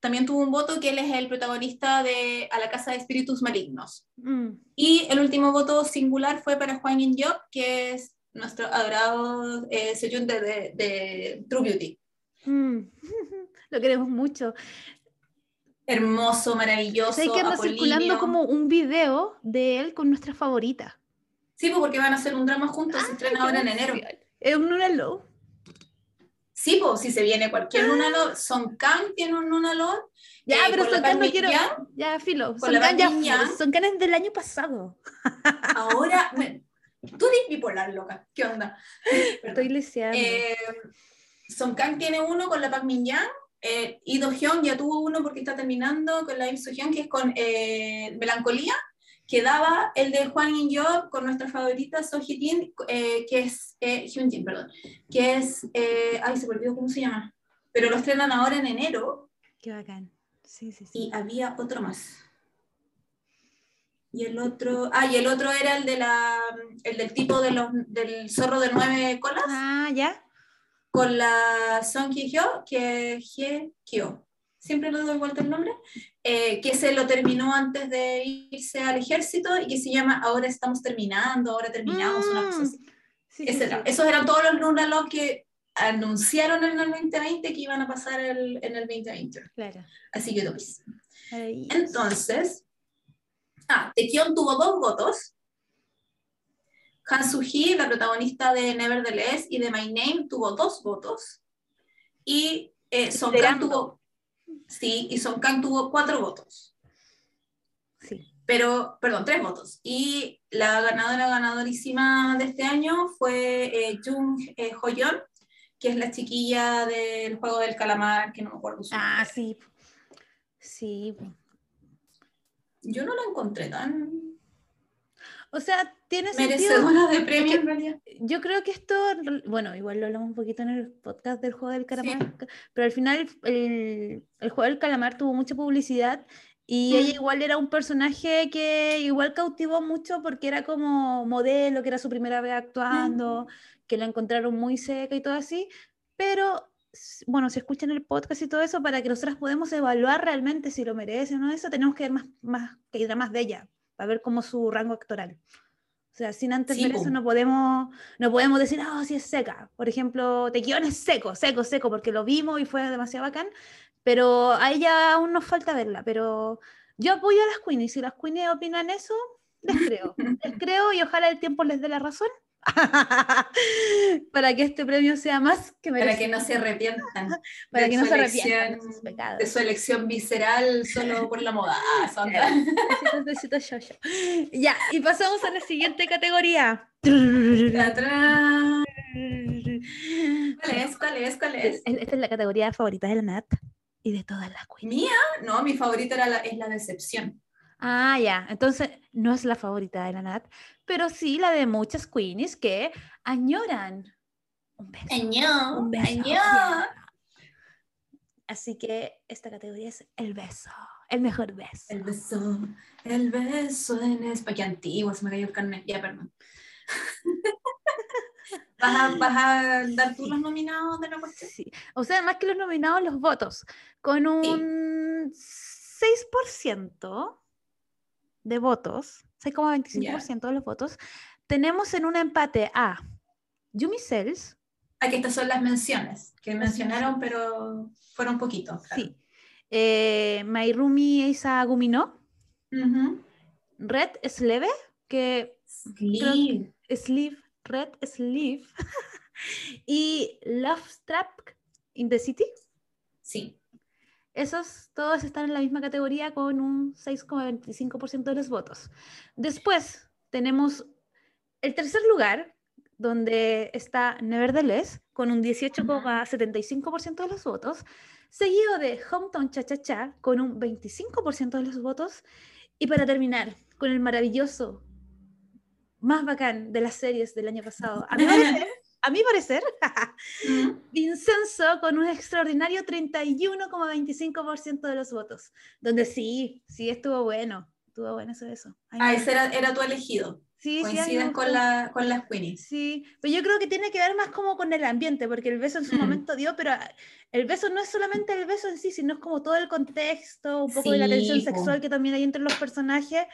también tuvo un voto que él es el protagonista de A la Casa de Espíritus Malignos. Mm. Y el último voto singular fue para Hwang In Yeop, que es nuestro adorado eh, Sejun de, de, de True Beauty. Mm. *laughs* Lo queremos mucho. Hermoso, maravilloso. Sé que anda circulando como un video de él con nuestra favorita. Sí, pues porque van a hacer un drama juntos, se estrena ahora en enero. Es un Luna Low. Sí, pues si se viene cualquier Lunalo, Son Kang tiene un Lunalo. Ya, eh, pero Son Kang no quiero. Ya, filo. Son Kang ya. Son Kang es del año pasado. Ahora, me- tú eres bipolar, loca. ¿Qué onda? Estoy leseando. Eh, Son Kang tiene uno con la Park Min Young. Eh, y Do Hyun ya tuvo uno porque está terminando con la Im Soo Hyun, que es con eh, Melancolía, que daba el de Juan In Yeop con nuestra favorita So Hye Jin, eh, que es eh, Hyun Jin, perdón, que es, eh, ay, se me olvidó cómo se llama, pero lo estrenan ahora en enero Qué bacán. Sí, sí, sí. y había otro más. Y el otro, ah, y el otro era el de la, el del tipo de los, del zorro de nueve colas. Ah, ya. Con la Song que es Hye Kyo, siempre le doy vuelta el nombre, eh, que se lo terminó antes de irse al ejército y que se llama Ahora estamos terminando, ahora terminamos, una cosa así. Sí, sí, Ese era- sí. Esos eran todos los Lunalogs que anunciaron en el 2020 que iban a pasar el- en el 2020. Claro. Así que topis. Maravilloso. Entonces, ah, Taekyon tuvo dos votos. Han Soo-hee, la protagonista de Nevertheless y de My Name, tuvo dos votos. Y eh, Song Kang tuvo, sí, y Song Kang tuvo cuatro votos. Sí. Pero, perdón, tres votos. Y la ganadora ganadorísima de este año fue eh, Jung eh, Hoyeon, que es la chiquilla del juego del calamar, que no me acuerdo su Ah, sí. Sí. Yo no la encontré tan O sea, tiene sentido. de premio en realidad. Yo creo que esto, bueno, igual lo hablamos un poquito en el podcast del juego del calamar, pero al final el, el juego del calamar tuvo mucha publicidad y Mm. ella igual era un personaje que igual cautivó mucho porque era como modelo, que era su primera vez actuando, que la encontraron muy seca y todo así, pero bueno, si escuchan el podcast y todo eso, para que nosotras podamos evaluar realmente si lo merece o no eso, tenemos que ver más, más, que ir a más de ella, para ver cómo su rango actoral. O sea, sin antes Sí, ver eso no podemos, no podemos decir, ah, sí es seca. Por ejemplo, Tequión es seco, seco, seco, porque lo vimos y fue demasiado bacán, pero a ella aún nos falta verla. Pero yo apoyo a las queenies, si las queenies opinan eso, les creo. les creo y ojalá el tiempo les dé la razón. *laughs* para que este premio sea más que Para que merecido. no se arrepientan *laughs* Para que no se arrepientan de sus pecados. de su elección visceral solo por la moda. *laughs* Besitos, besitos, yo, yo. Ya, y pasamos a la siguiente categoría. ¿Cuál es? ¿Cuál es? ¿Cuál es? Esta es la categoría favorita de la Nat y de todas las queens. ¿Mía? No, mi favorita era la, es la decepción. Ah, ya. Entonces, no es la favorita de la Nat, pero sí la de muchas queenies que añoran un beso. Un beso. Así que esta categoría es el beso, el mejor beso. El beso, el beso en español. Qué antiguo, se me cayó el carnet. Ya, perdón. *laughs* ¿Vas a, vas a dar tú los nominados de la cuestión? Sí. O sea, más que los nominados, los votos. Con un 6% de votos, 6,25% de los votos, tenemos en un empate a Yumi Cells, Aquí estas son las menciones que mencionaron, pero fueron poquitos. claro. sí, eh, Mairumi Eisa Gumino. Red Sleve, que Sleeve. Sleeve, Red Sleeve, *laughs* y Love Trap in the City. Sí. Esos todos están en la misma categoría con un 6,25% de los votos. Después tenemos el tercer lugar donde está Nevertheless con un 18,75% de los votos, seguido de Hometown Cha Cha Cha con un 25% de los votos, y para terminar, con el maravilloso, más bacán de las series del año pasado, a mi parecer, a mi parecer. *laughs* Vincenzo con un extraordinario 31,25% de los votos, donde sí, sí estuvo bueno, estuvo bueno eso. eso. Ay, Ah, ese era, era tu elegido. Sí, sí, Coinciden con, gustó. la, con las Queenies. Sí, pero yo creo que tiene que ver más como con el ambiente, porque el beso en su Mm. momento dio, pero el beso no es solamente el beso en sí, sino es como todo el contexto, un poco de la Sí, tensión sexual que también hay entre los personajes.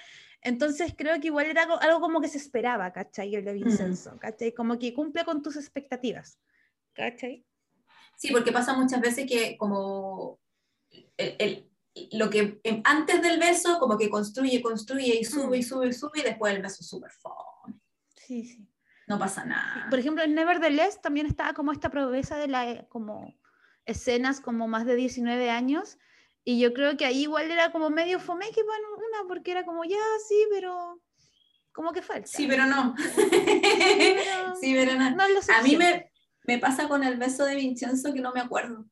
Entonces creo que igual era algo, algo como que se esperaba, ¿cachai? El de Mm. Vincenzo, ¿cachai? Como que cumple con tus expectativas, ¿cachai? Sí, porque pasa muchas veces que como el, el- lo que antes del beso como que construye, construye y sube y Mm. sube y sube y después el beso es súper fome. Sí, sí. No pasa nada. Por ejemplo, en Nevertheless también estaba como esta promesa de la, eh, como escenas como más de 19 años, y yo creo que ahí igual era como medio fome que bueno, una, porque era como, ya, sí, pero como que falta. Sí, pero no. Sí, pero *laughs* no. no lo A mí me, me pasa con el beso de Vincenzo que no me acuerdo.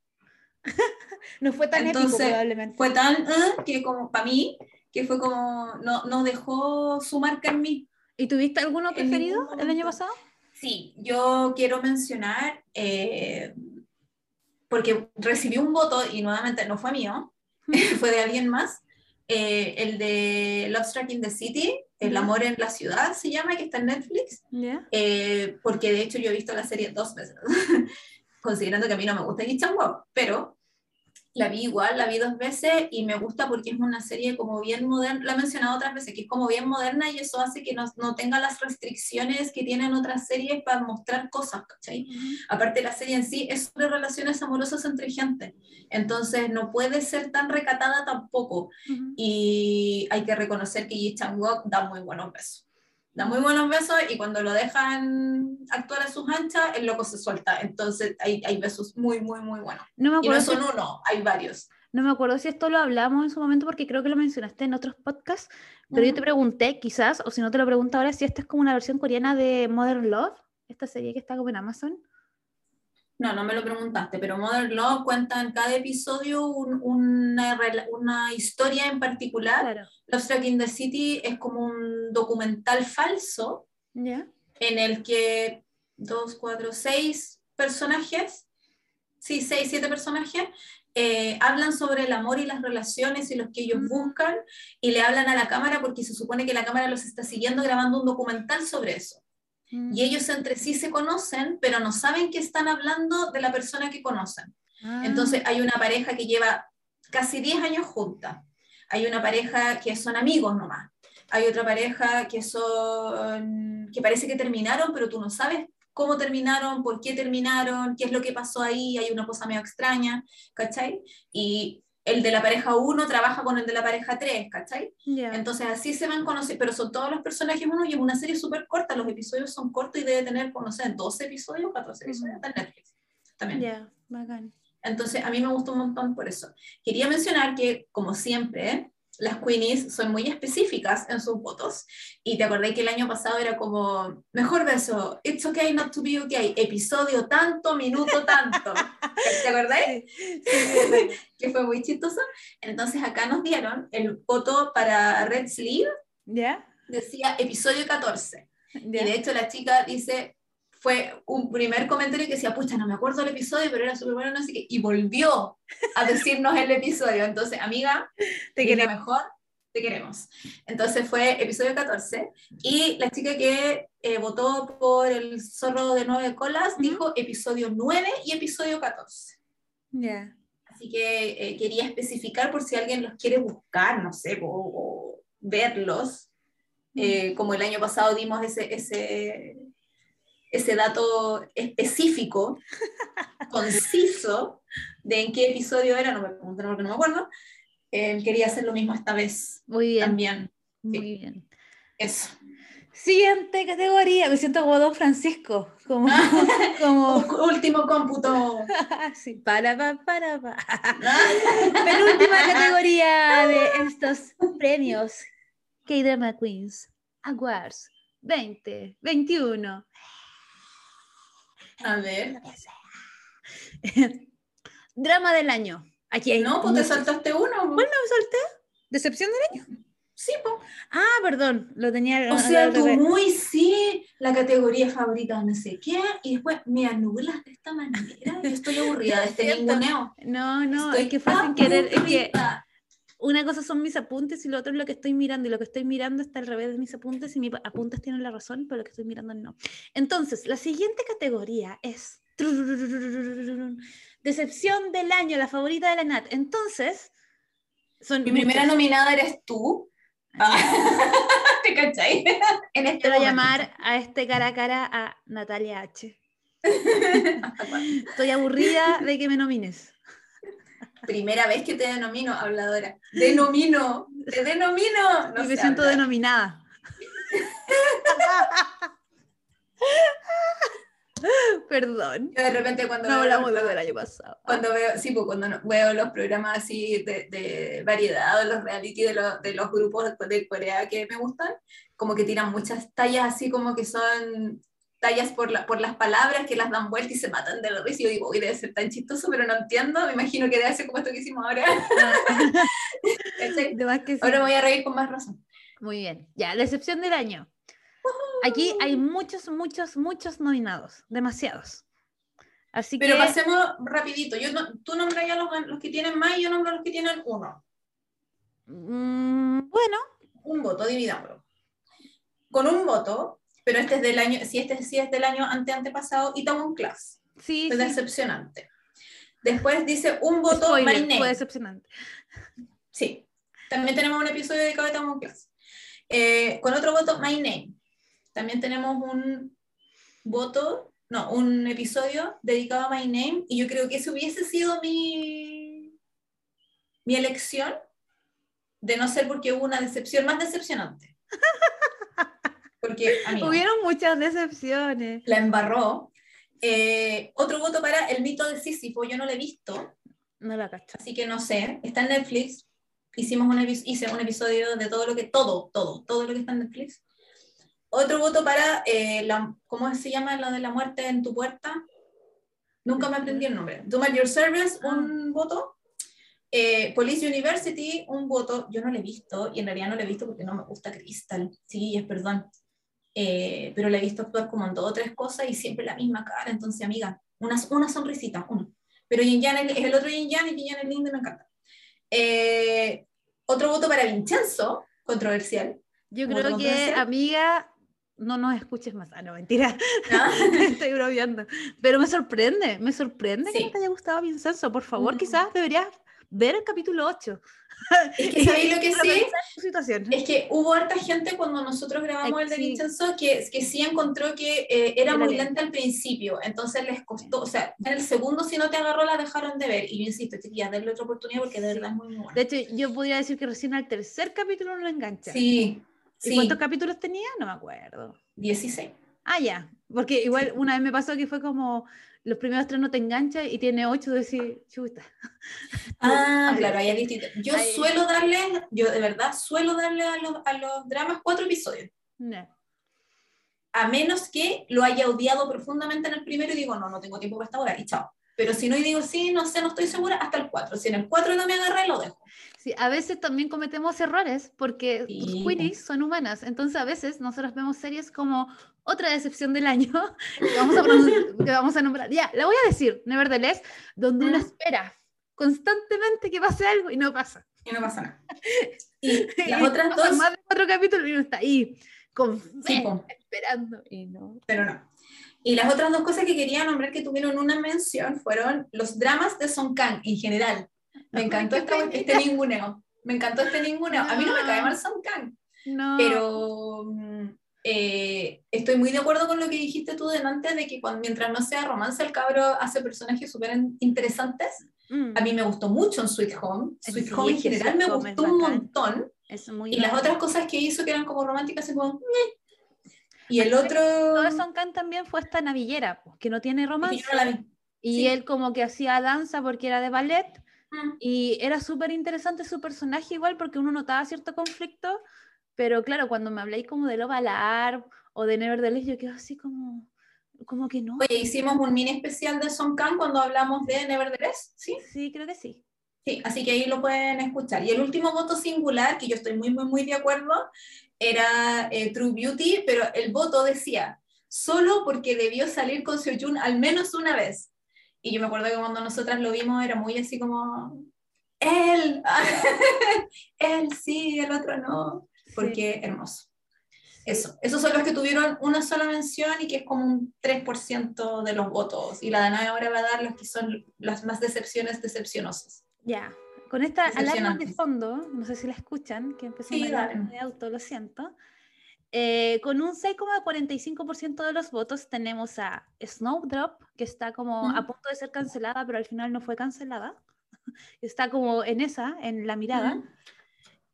*laughs* No fue tan épico Entonces, probablemente. Fue tan eh, que como para mí, que fue como, no, no dejó su marca en mí. ¿Y tuviste alguno en preferido el año pasado? Sí, yo quiero mencionar, eh, porque recibí un voto y nuevamente no fue mío, *laughs* fue de alguien más, eh, el de Love Struck in the City, El amor en la ciudad se llama, que está en Netflix, ¿Ya? eh, porque de hecho yo he visto la serie dos veces, *laughs* considerando que a mí no me gusta Chang-wook, pero la vi igual, la vi dos veces y me gusta porque es una serie como bien moderna, la he mencionado otras veces, que es como bien moderna y eso hace que no, no tenga las restricciones que tienen otras series para mostrar cosas, ¿cachai? Aparte la serie en sí es sobre relaciones amorosas entre gente, entonces no puede ser tan recatada tampoco y hay que reconocer que Yi Chang-wook da muy buenos besos. Da muy buenos besos y cuando lo dejan actuar a sus anchas, el loco se suelta. Entonces hay, hay besos muy, muy, muy buenos. No me Y no acuerdo si son uno, hay varios. No me acuerdo si esto lo hablamos en su momento porque creo que lo mencionaste en otros podcasts, pero yo te pregunté quizás, o si no te lo pregunto ahora, si esta es como una versión coreana de Modern Love, esta serie que está como en Amazon. No, no me lo preguntaste, pero Modern Love cuenta en cada episodio un- una, una historia en particular. Claro. Love Struck in the City es como un documental falso en el que dos, cuatro, seis personajes, sí, seis, siete personajes, eh, hablan sobre el amor y las relaciones y los que ellos Mm. buscan y le hablan a la cámara porque se supone que la cámara los está siguiendo grabando un documental sobre eso. Mm. Y ellos entre sí se conocen, pero no saben que están hablando de la persona que conocen. Ah, Entonces hay una pareja que lleva casi 10 años junta. Hay una pareja que son amigos nomás. Hay otra pareja que son que parece que terminaron, pero tú no sabes cómo terminaron, por qué terminaron, qué es lo que pasó ahí, hay una cosa medio extraña, ¿cachai? Y el de la pareja 1 trabaja con el de la pareja 3, ¿cachai? ya. Entonces así se van conociendo, pero son todos los personajes uno y es una serie súper corta, los episodios son cortos y debe tener, no sé, 12 episodios, 14 episodios, está en Netflix. También. Ya, bacán. Entonces, a mí me gustó un montón por eso. Quería mencionar que, como siempre, las Queenies son muy específicas en sus votos. Y te acordé que el año pasado era como, mejor beso, it's okay not to be okay, episodio tanto, minuto tanto. *laughs* ¿Te acordáis? Sí, sí, *laughs* Que fue muy chistoso. Entonces, acá nos dieron el voto para Red Sleeve, ¿Ya? decía episodio 14. Y ¿Ya? de hecho, la chica dice, fue un primer comentario que decía, pucha, no me acuerdo del episodio, pero era súper bueno, no sé qué, y volvió a decirnos el episodio. Entonces, amiga, Te quería- mejor, te queremos. Entonces fue episodio 14, y la chica que eh, votó por el zorro de nueve colas dijo episodio 9 y episodio 14. Ya. Así que eh, quería especificar por si alguien los quiere buscar, no sé, o, o verlos. Eh, como el año pasado dimos ese, ese, ese dato específico, *laughs* conciso, de en qué episodio era, no me preguntaron porque no me acuerdo. Eh, quería hacer lo mismo esta vez Muy bien, también. muy bien. Eso. Siguiente categoría, me siento como Don Francisco, como, *laughs* como, *laughs* U- Último cómputo. sí, para, pa, para, pa. Penúltima categoría de estos premios K-Drama Queens Awards 2021. A ver. *laughs* Drama del año. Aquí hay No, pues te saltaste uno. ¿Cuál no me salté? ¿Decepción del año? Sí, po. Ah, perdón, lo tenía. O sea, tú revés. muy sí, la categoría favorita no sé qué, y después me anulas de esta manera. Yo estoy aburrida de este *laughs* ninguneo. No, no, Estoy es que fue sin querer. Es que. Una cosa son mis apuntes y lo otro es lo que estoy mirando. Y lo que estoy mirando está al revés de mis apuntes y mis apuntes tienen la razón, pero lo que estoy mirando no. Entonces, la siguiente categoría es *laughs* decepción del año, la favorita de la Nat. Entonces, son Mi primera nominada eres tú. Ah, *laughs* ¿Te cachai? En este Quiero momento. llamar a este cara a cara a Natalia H. *laughs* Estoy aburrida de que me nomines. Primera vez que te denomino habladora. Denomino, te denomino. No y me siento hablar. denominada. *laughs* Perdón. Yo de repente cuando No hablamos los- desde el año pasado. cuando veo, sí, pues cuando veo los programas así de, de variedad, o los reality de, los- de los grupos de, de Corea que me gustan, como que tiran muchas tallas así como que son tallas por, la, por las palabras que las dan vuelta y se matan de la risa. Y yo digo, uy, debe ser tan chistoso, pero no entiendo. Me imagino que debe ser como esto que hicimos ahora. *laughs* Que sí. ahora me voy a reír con más razón. Muy bien. Ya, decepción del año. Aquí hay muchos, muchos, muchos nominados. Demasiados. Así Pero que. pasemos rapidito. Yo no- tú nombras ya los, los que tienen más y yo nombro los que tienen uno. mm, bueno, un voto, dividámoslo. Con un voto, pero este es del año, si este sí es del año ante antepasado, Itaewon Class. sí. Fue sí. decepcionante. Después dice un voto Spoiler, My fue Name. decepcionante. Sí. También tenemos un episodio dedicado a Itaewon Class. Eh, con otro voto, My Name. También tenemos un voto, no, un episodio dedicado a My Name, y yo creo que ese hubiese sido mi, mi elección, de no ser porque hubo una decepción más decepcionante. *laughs* Porque, *laughs* amiga, Hubieron muchas decepciones. la embarró. Eh, otro voto para El mito de Sísifo, yo no lo he visto, No la cacho. así que no sé. Está en Netflix. Hicimos un, hice un episodio de todo lo que, todo, todo, todo lo que está en Netflix. Otro voto para, eh, la, ¿cómo se llama lo de la muerte en tu puerta? Nunca me aprendí el nombre. Do Your Service, un voto. Eh, Police University, un voto. Yo no lo he visto, y en realidad no lo he visto porque no me gusta Crystal. Sí, es perdón. Eh, pero la he visto actuar como en dos o tres cosas y siempre la misma cara. Entonces, amiga, una, una sonrisita, uno. Pero Yin Yang es el otro Yin Yang y Yin Yang es lindo y me encanta. Eh, otro voto para Vincenzo, controversial. Yo ¿Como creo que, amiga, no nos escuches más. Ah, no, mentira. ¿Ah? *laughs* Estoy bromeando. Pero me sorprende, me sorprende que Sí. no te haya gustado Vincenzo. Por favor, Mm. quizás deberías ver el capítulo 8. Es que *laughs* sabéis lo que sí, es que hubo harta gente cuando nosotros grabamos el de Sí. Vincenzo que, que sí encontró que eh, era Era muy lenta. al principio, entonces les costó, o sea, en el segundo si no te agarró la dejaron de ver, y yo insisto, chiquillas, darle otra oportunidad porque de Sí. verdad es muy, bueno. De hecho, yo podría decir que recién al tercer capítulo no lo engancha. Sí, ¿Y sí, cuántos capítulos tenía? No me acuerdo. 16. Ah, ya. Porque igual una vez me pasó que fue como los primeros tres no te enganchan y tiene ocho, decir, chuta. *laughs* Ah, claro, ahí es distinto. Yo Ahí- suelo darle, yo de verdad suelo darle a los, a los dramas cuatro episodios, No. a menos que lo haya odiado profundamente en el primero y digo, no, no tengo tiempo para esta hora, y chao. Pero si no, y digo, sí, no sé, no estoy segura, hasta el 4. Si en el 4 no me agarré, lo dejo. Sí, a veces también cometemos errores porque Sí. queenies son humanas. Entonces, a veces nosotros vemos series como otra decepción del año *laughs* que vamos a, que vamos a nombrar. Ya, la voy a decir, Nevertheless, donde uno espera constantemente que pase algo y no pasa. Y no pasa nada. *laughs* Y las Y otras pasan dos, más de cuatro capítulos y uno está ahí, con sí, fe, po, esperando y no. pero no. Y las otras dos cosas que quería nombrar que tuvieron una mención fueron los dramas de Song Kang en general. Me Ay, encantó qué esta- penita. este ninguneo. Me encantó este ninguneo. A mí no me cae mal Song Kang. No. Pero mm, eh, estoy muy de acuerdo con lo que dijiste tú delante de que cuando, mientras no sea romance, el cabro hace personajes súper in- interesantes. Mm, A mí me gustó mucho en Sweet Home. Sweet Home en general me gustó un montón. es muy Y las bacán. otras cosas que hizo que eran como románticas, como... "Meh". Y el Todo otro... de Song Kang también fue esta navillera, que no tiene romance. yo no la vi. Y sí. él como que hacía danza porque era de ballet. Mm. Y era súper interesante su personaje igual porque uno notaba cierto conflicto, pero claro, cuando me habláis como de Love Alarm o de Nevertheless, yo quedo así como, como que no. Oye, hicimos un mini especial de Song Kang cuando hablamos de Nevertheless, ¿sí? Sí, creo que sí. Sí, así que ahí lo pueden escuchar. Y el último voto singular, que yo estoy muy, muy, muy de acuerdo, era eh, True Beauty, pero el voto decía, solo porque debió salir con Seojun al menos una vez. Y yo me acuerdo que cuando nosotras lo vimos era muy así como, él, *laughs* él sí, el otro no, porque hermoso. Eso, esos son los que tuvieron una sola mención y que es como un 3% de los votos. Y la Danae ahora va a dar los que son las más decepciones decepcionosas. Ya, con esta alarma de fondo, no sé si la escuchan, que empezó Sí, a hablar dale. de auto, lo siento. Eh, con un 6,45% de los votos tenemos a Snowdrop, que está como a Mm. punto de ser cancelada, pero al final no fue cancelada. *laughs* Está como en esa, en la mirada. Ujú.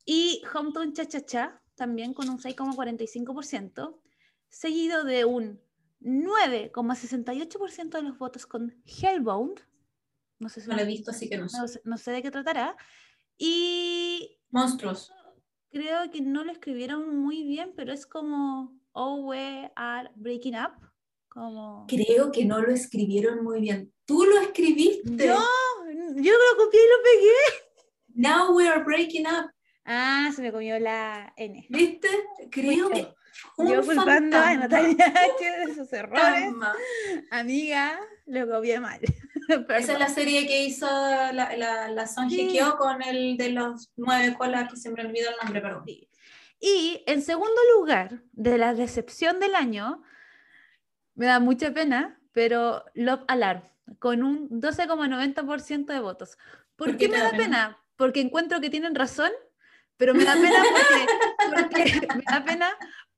Y Hometown Cha Cha Cha, también con un 6,45%, seguido de un 9,68% de los votos con Hellbound. No sé si No lo he visto, así que no sé. no sé, no sé de qué tratará. Y Monstruos. Creo que no lo escribieron muy bien, pero es como Oh, we are breaking up. Como... Creo que no lo escribieron muy bien. Tú lo escribiste. Yo, yo lo copié y lo pegué. Now we are breaking up. Ah, se me comió la N. ¿Viste? Creo que. yo. un Yo culpando a fantasma. Natalia *laughs* H de sus errores. Amiga, lo copié mal. *laughs* Esa es la serie que hizo la, la, la Son Sí. Hye Kyo con el de los nueve colas, que se me olvidó el nombre, perdón. Sí. Y en segundo lugar, de la decepción del año, me da mucha pena, pero Love Alarm, con un 12,90% de votos. ¿Por, ¿Por qué qué me da da pena? pena? Porque encuentro que tienen razón, pero me da pena porque, *laughs* porque- me da pena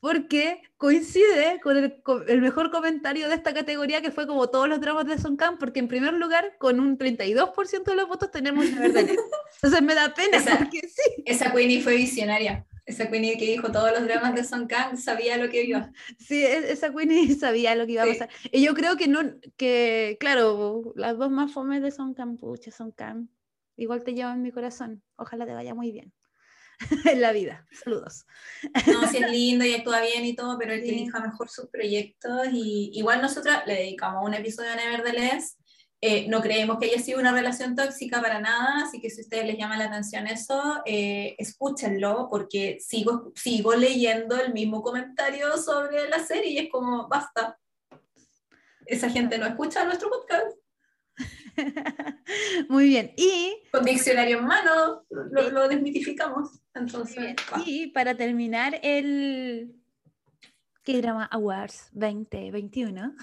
porque coincide con el, el mejor comentario de esta categoría, que fue como todos los dramas de Son Kang, porque en primer lugar, con un 32% de los votos tenemos la verdad. *laughs* Entonces me da pena, Esa- porque sí. Esa Queenie fue visionaria. Esa Queenie que dijo todos los dramas de Son Kang sabía lo que iba. Sí, e- esa Queenie *laughs* sabía lo que iba a Sí. pasar. Y yo creo que no, que que las dos más fomes de Son Cam, pucha, Son Cam, igual te llevo en mi corazón. Ojalá te vaya muy bien *laughs* en la vida. Saludos. No, si es *laughs* lindo y actúa bien y todo, pero que Sí. elija mejor sus proyectos. Y igual nosotros le dedicamos un episodio a Nevertheless. Eh, no creemos que haya sido una relación tóxica para nada, así que si a ustedes les llama la atención eso, eh, escúchenlo, porque sigo, sigo leyendo el mismo comentario sobre la serie y es como, basta. Esa gente no escucha nuestro podcast. *laughs* muy bien. Y, Con diccionario en mano lo, lo desmitificamos. Entonces, y para terminar el K-Drama Awards 2021,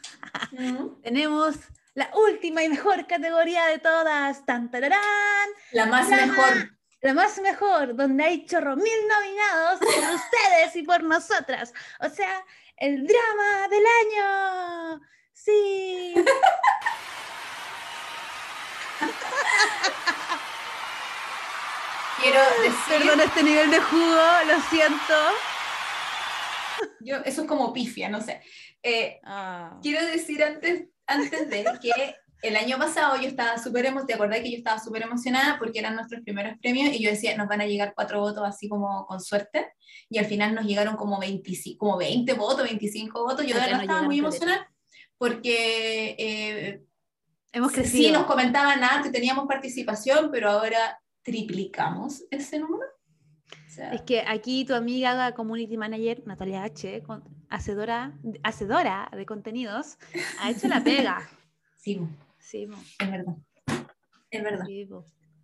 Mm. *laughs* tenemos la última y mejor categoría de todas. ¡Tan, tararán! La más mejor. La más mejor, donde hay chorro mil nominados por *laughs* ustedes y por nosotras. O sea, el drama del año. Sí. Quiero decir, Perdón este nivel de jugo, lo siento. yo, eso es como pifia, no sé. Eh, quiero decir antes, antes de que el año pasado yo estaba súper emocionada, ¿te acordás que yo estaba súper emocionada porque eran nuestros primeros premios y yo decía, nos van a llegar cuatro votos así como con suerte y al final nos llegaron como, 25, como 20 votos, 25 votos, yo de verdad nos estaba muy emocionada porque eh, Hemos sí crecido. nos comentaban antes, teníamos participación, pero ahora triplicamos ese número. O sea, Es que aquí tu amiga community manager, Natalia H., con- hacedora, hacedora de contenidos, ha hecho la pega. *laughs* sí, Sí, es verdad. Es verdad. sí.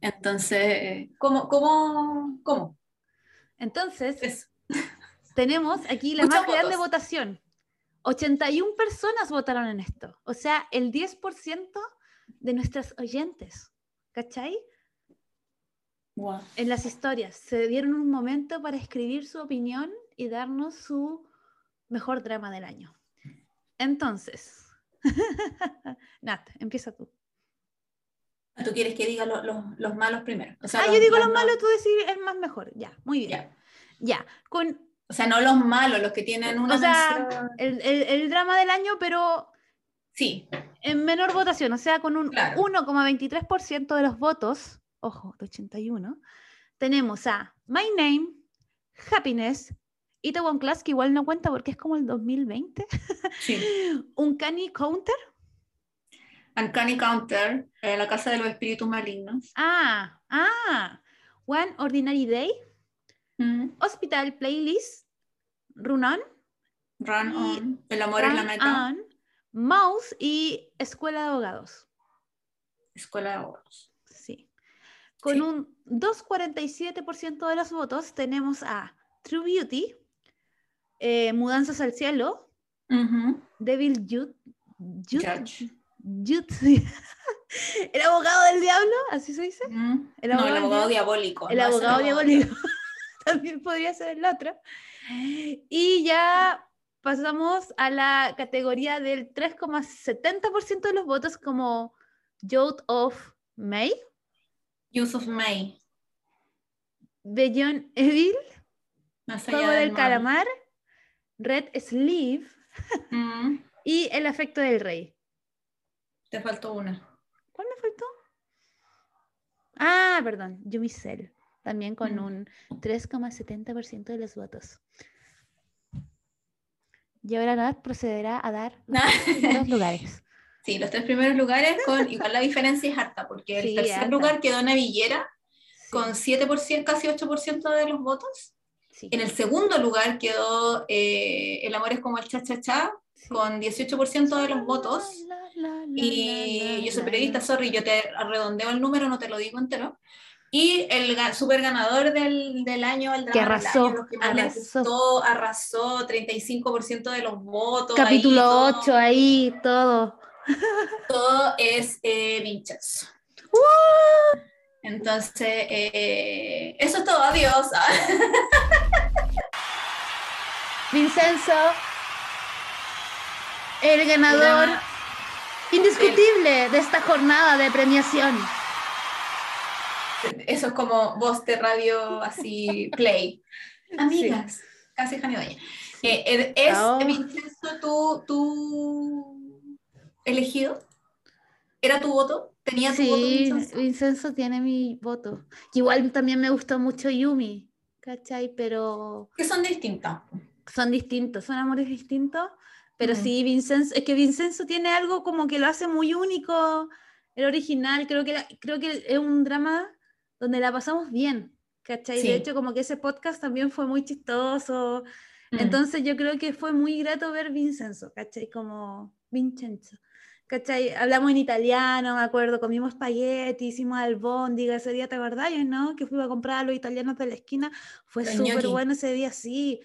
Entonces, eh, ¿cómo, cómo, cómo? Entonces, Eso. *laughs* tenemos aquí la Muchos más grande votos. votación. 81 personas votaron en esto. O sea, el 10% de nuestras oyentes. ¿Cachai? Wow. En las historias. Se dieron un momento para escribir su opinión y darnos su mejor drama del año. Entonces, *laughs* Nat, empieza tú. Tú quieres que diga lo- lo- los malos primero. O sea, ah, yo digo los malos, tú decís el más mejor. Ya, muy bien. Ya. Ya, con O sea, no los malos, los que tienen una o sea, el- el drama del año, pero Sí, en menor votación, o sea, con un Claro. 1,23% de los votos, ojo, de 81, tenemos a My Name, Happiness Itaewon Class, que igual no cuenta porque es como el 2020. Sí. *laughs* Uncanny Counter. Uncanny Counter, eh, la casa de los espíritus malignos. Ah, ah. One Ordinary Day. Mm. Hospital Playlist. Run On. Run on. El amor es la meta. On, Mouse y Escuela de Abogados. Escuela de abogados. Sí. Con Sí. un 2,47% de los votos tenemos a True Beauty, eh, Mudanzas al Cielo, Ujú. Devil Jude, Judge. Jude- *laughs* el abogado del diablo, así se dice. Mm. El no, el abogado abogado diabólico. El no abogado diabólico *laughs* también podría ser el otro. *gasps* Y ya pasamos a la categoría del 3,70% de los votos como Youth of May, Use of May. Beyond Evil, Más allá Juego del. Calamar, Red Sleeve Mm. *laughs* y El Afecto del Rey. Te faltó una. ¿Cuál me faltó? Ah, perdón, Yumi Cell, también con Mm. un 3,70% de los votos. Y ahora Nat procederá a dar *laughs* los primeros lugares. Sí, los tres primeros lugares con *laughs* igual la diferencia es harta, porque el Sí, tercer harta. lugar quedó Navillera Sí, con 7%, casi 8% de los votos. sí, En el segundo lugar quedó eh, El amor es como el cha-cha-cha con 18% de los votos. La, la, la, Y yo soy periodista, sorry, yo te redondeo el número, no te lo digo entero. Y el super ganador del, del año, el drama Que arrasó, año, que les arrasó. gustó, arrasó 35% de los votos. ahí Capítulo todo- 8, ahí todo. *laughs* todo es eh, Vinches. Entonces, eh, eso es todo, adiós. *laughs* Vincenzo, el ganador indiscutible de esta jornada de premiación. Eso es como voz de radio así, play. *laughs* Amigas, casi Jani Doña. Eh, eh, ¿Es Oh. Vincenzo tu, tu elegido? ¿Era tu voto? ¿Tenía tu voto Sí, Vincenzo? Vincenzo tiene mi voto. Igual también me gustó mucho Yumi, ¿cachai? Pero Que son distintas. son distintos, son amores distintos. Pero sí, Vincenzo, es que Vincenzo tiene algo como que lo hace muy único, el original. Creo que, creo que es un drama donde la pasamos bien, ¿cachai? Sí. De hecho, como que ese podcast también fue muy chistoso. Mm. Entonces yo creo que fue muy grato ver Vincenzo, ¿cachai? Como Vincenzo. ¿Cachai? Hablamos en italiano, me acuerdo, comimos espagueti, hicimos albóndiga ese día, ¿te acordás, no? Que fuimos a comprar a los italianos de la esquina. Fue súper bueno ese día, sí.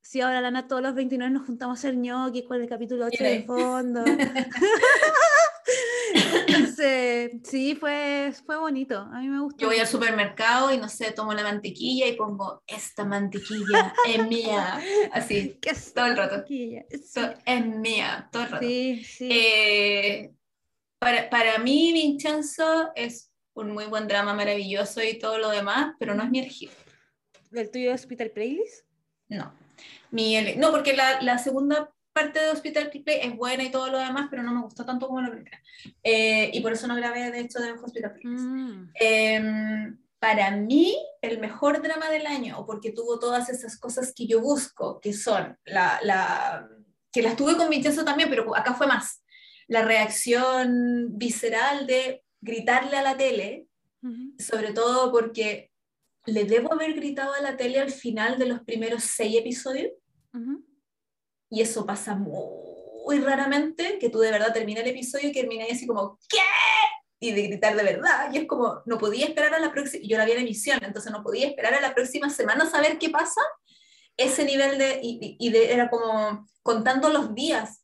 Sí, ahora Lana, todos los 29 nos juntamos a hacer ñoquis con el capítulo 8 de fondo. *laughs* Entonces, sí, fue, fue bonito. A mí me gustó. Yo voy al supermercado y no sé, tomo la mantequilla y pongo, esta mantequilla es mía. *laughs* Así, ¿Qué es todo el rato. Sí, es mía, todo el rato. sí. sí. Eh, para, para mí, Vincenzo es un muy buen drama maravilloso y todo lo demás, pero no es mi elegido. ¿El tuyo de Hospital Playlist? No. Mi no, porque la, la segunda parte de Hospital Play es buena y todo lo demás, pero no me gustó tanto como la primera. Eh, y por eso no grabé, de hecho, de Hospital Playlist. Mm. Em, para mí, el mejor drama del año, o porque tuvo todas esas cosas que yo busco, que son la, la que las tuve con Vincenzo también, pero acá fue más. La reacción visceral de gritarle a la tele, Ujú. sobre todo porque le debo haber gritado a la tele al final de los primeros seis episodios, Ujú. Y eso pasa muy raramente, que tú de verdad terminas el episodio y terminas así como, ¿qué? Y de gritar de verdad, y es como, no podía esperar a la próxima, yo la vi en emisión, entonces no podía esperar a la próxima semana a saber qué pasa, ese nivel de, y, y- de- era como contando los días,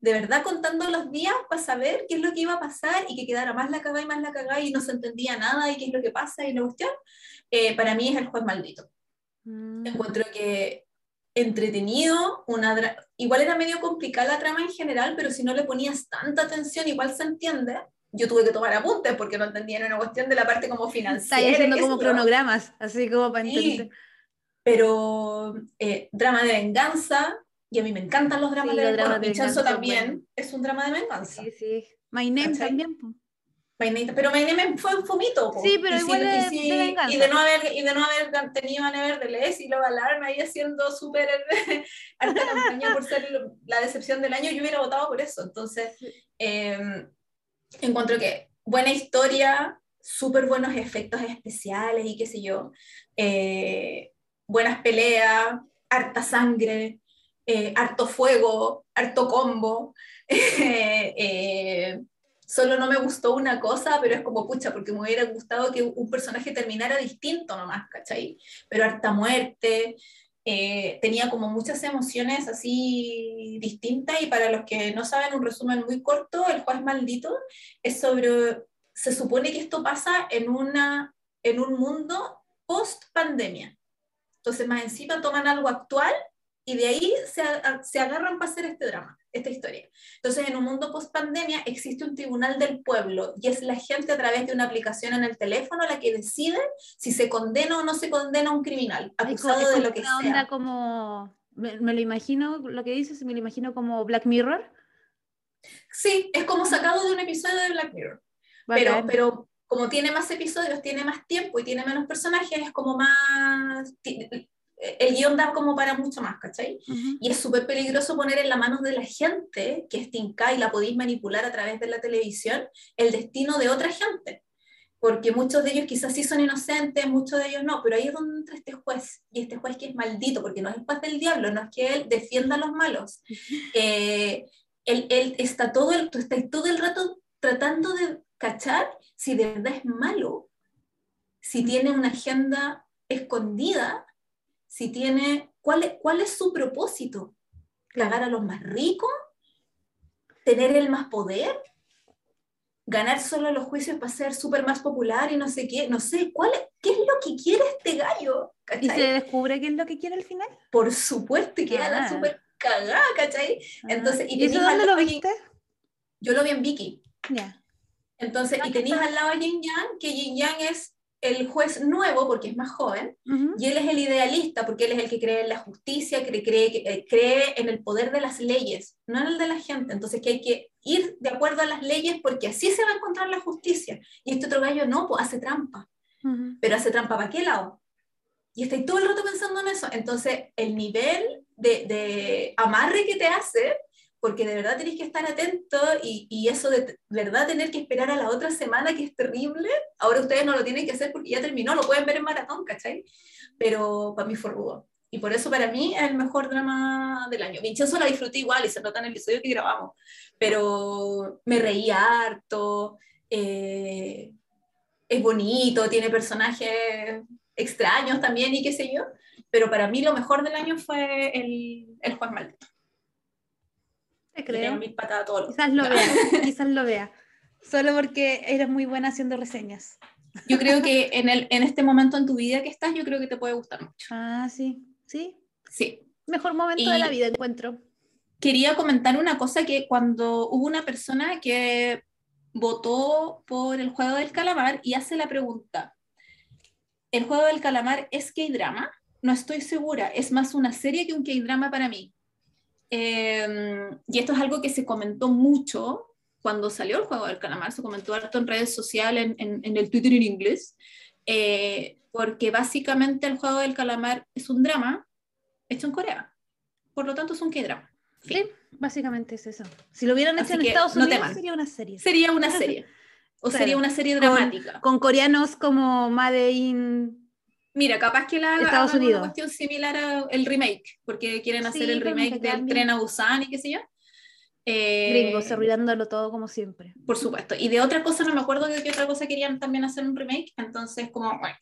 de verdad contando los días para saber qué es lo que iba a pasar y que quedara más la cagada y más la cagada y no se entendía nada y qué es lo que pasa y la cuestión, eh, para mí es el juez maldito Mm. encuentro que entretenido, una igual era medio complicada la trama en general, pero si no le ponías tanta atención, igual se entiende. Yo tuve que tomar apuntes porque no entendía, era una cuestión de la parte como Está financiera. ahí haciendo como cronogramas, así como para Sí, pero eh, drama de venganza, y a mí me encantan los dramas Sí, de los de venganza también es un drama de venganza. Sí, sí. My Name ¿Cachai? también. Name- pero Name fue un fomito. po. Sí, pero Y igual y de- de venganza. y de no haber y de no haber tenido a Nevertheless y luego Alarma ahí haciendo súper *laughs* harta campaña por ser la decepción del año, yo hubiera votado por eso. Entonces, eh, encuentro que buena historia, súper buenos efectos especiales y qué sé yo, eh, buenas peleas, harta sangre, eh, harto fuego, harto combo. *laughs* eh, solo no me gustó una cosa, pero es como pucha, porque me hubiera gustado que un personaje terminara distinto nomás, ¿cachai? Pero harta muerte, eh, tenía como muchas emociones así distintas y para los que no saben un resumen muy corto, El juez maldito es sobre, se supone que esto pasa en, una, en un mundo post pandemia. Entonces más encima toman algo actual y de ahí se, se agarran para hacer este drama, esta historia. Entonces, en un mundo post pandemia existe un tribunal del pueblo y es la gente a través de una aplicación en el teléfono la que decide si se condena o no se condena a un criminal, Es acusado es de como lo que una sea. onda como, me, me lo imagino, lo que dices, me lo imagino como Black Mirror. Sí, es como sacado de un episodio de Black Mirror. Pero, Bacán. pero como tiene más episodios, tiene más tiempo y tiene menos personajes, es como más... El guion da como para mucho más, ¿cachai? Y es súper peligroso poner en la manos de la gente, que es tinca y la podéis manipular a través de la televisión, el destino de otra gente. Porque muchos de ellos quizás sí son inocentes, muchos de ellos no, pero ahí es donde entra este juez. Y este juez que es maldito, porque no es el juez del diablo, no es que él defienda a los malos. Eh, él, él está todo el, tú estás todo el rato tratando de cachar si de verdad es malo, si tiene una agenda escondida, si tiene, ¿cuál es, cuál es su propósito? ¿Cagar a los más ricos? ¿Tener el más poder? ¿Ganar solo los juicios para ser súper más popular y no sé qué? No sé, ¿cuál es, ¿qué es lo que quiere este gallo? ¿Y se descubre qué es lo que quiere al final? Por supuesto, y queda la Ah. súper cagada, ¿cachai? Entonces, y ¿y eso dónde lo viste? Yo lo vi en Vicky. Ya. Entonces, Ah, y ¿qué tenéis al lado a Yin Yang, que Yin Yang es el juez nuevo, porque es más joven, Ujú. y él es el idealista, porque él es el que cree en la justicia, que cree, eh, cree en el poder de las leyes, no en el de la gente. Entonces, que hay que ir de acuerdo a las leyes, porque así se va a encontrar la justicia. Y este otro gallo no, pues hace trampa. Ujú. Pero hace trampa para qué lado? Y estáis todo el rato pensando en eso. Entonces, el nivel de, de amarre que te hace, porque de verdad tenéis que estar atento y, y eso de verdad tener que esperar a la otra semana, que es terrible, ahora ustedes no lo tienen que hacer porque ya terminó, lo pueden ver en maratón, ¿cachai? Pero para mí fue rudo. Y por eso para mí es el mejor drama del año. Vincenzo la disfruté igual y se nota en el episodio que grabamos, pero me reí harto, eh, es bonito, tiene personajes extraños también y qué sé yo, pero para mí lo mejor del año fue el, el Juan Maldito. Te tengo creo. mil patadas a todos Quizás lo vea, *laughs* quizás lo vea. Solo porque eres muy buena haciendo reseñas. Yo creo que en, el, en este momento en tu vida que estás, yo creo que te puede gustar mucho. Ah, sí, sí. Sí. Mejor momento Y- de la vida encuentro. Quería comentar una cosa que cuando hubo una persona que votó por el juego del calamar y hace la pregunta, ¿el juego del calamar es K-drama? No estoy segura, es más una serie que un K-drama para mí. Eh, y esto es algo que se comentó mucho cuando salió el juego del calamar, se comentó harto en redes sociales, en, en- en el Twitter en inglés, eh, porque básicamente el juego del calamar es un drama hecho en Corea. Por lo tanto, es un K-drama. Sí, básicamente es eso. Si lo hubieran hecho Así en Estados no Unidos mal. sería una serie. Sería una *laughs* serie. O Claro. sería una serie Con- dramática. Con coreanos como Made in... Mira, capaz que la Estados hagan Unidos. una cuestión similar al remake, porque quieren hacer Sí, el pero remake del. Tren a Busan y qué sé yo. Eh, Gringos, arruinándolo todo como siempre. Por supuesto. Y de otra cosa, no me acuerdo de qué otra cosa querían también hacer un remake, entonces como, bueno,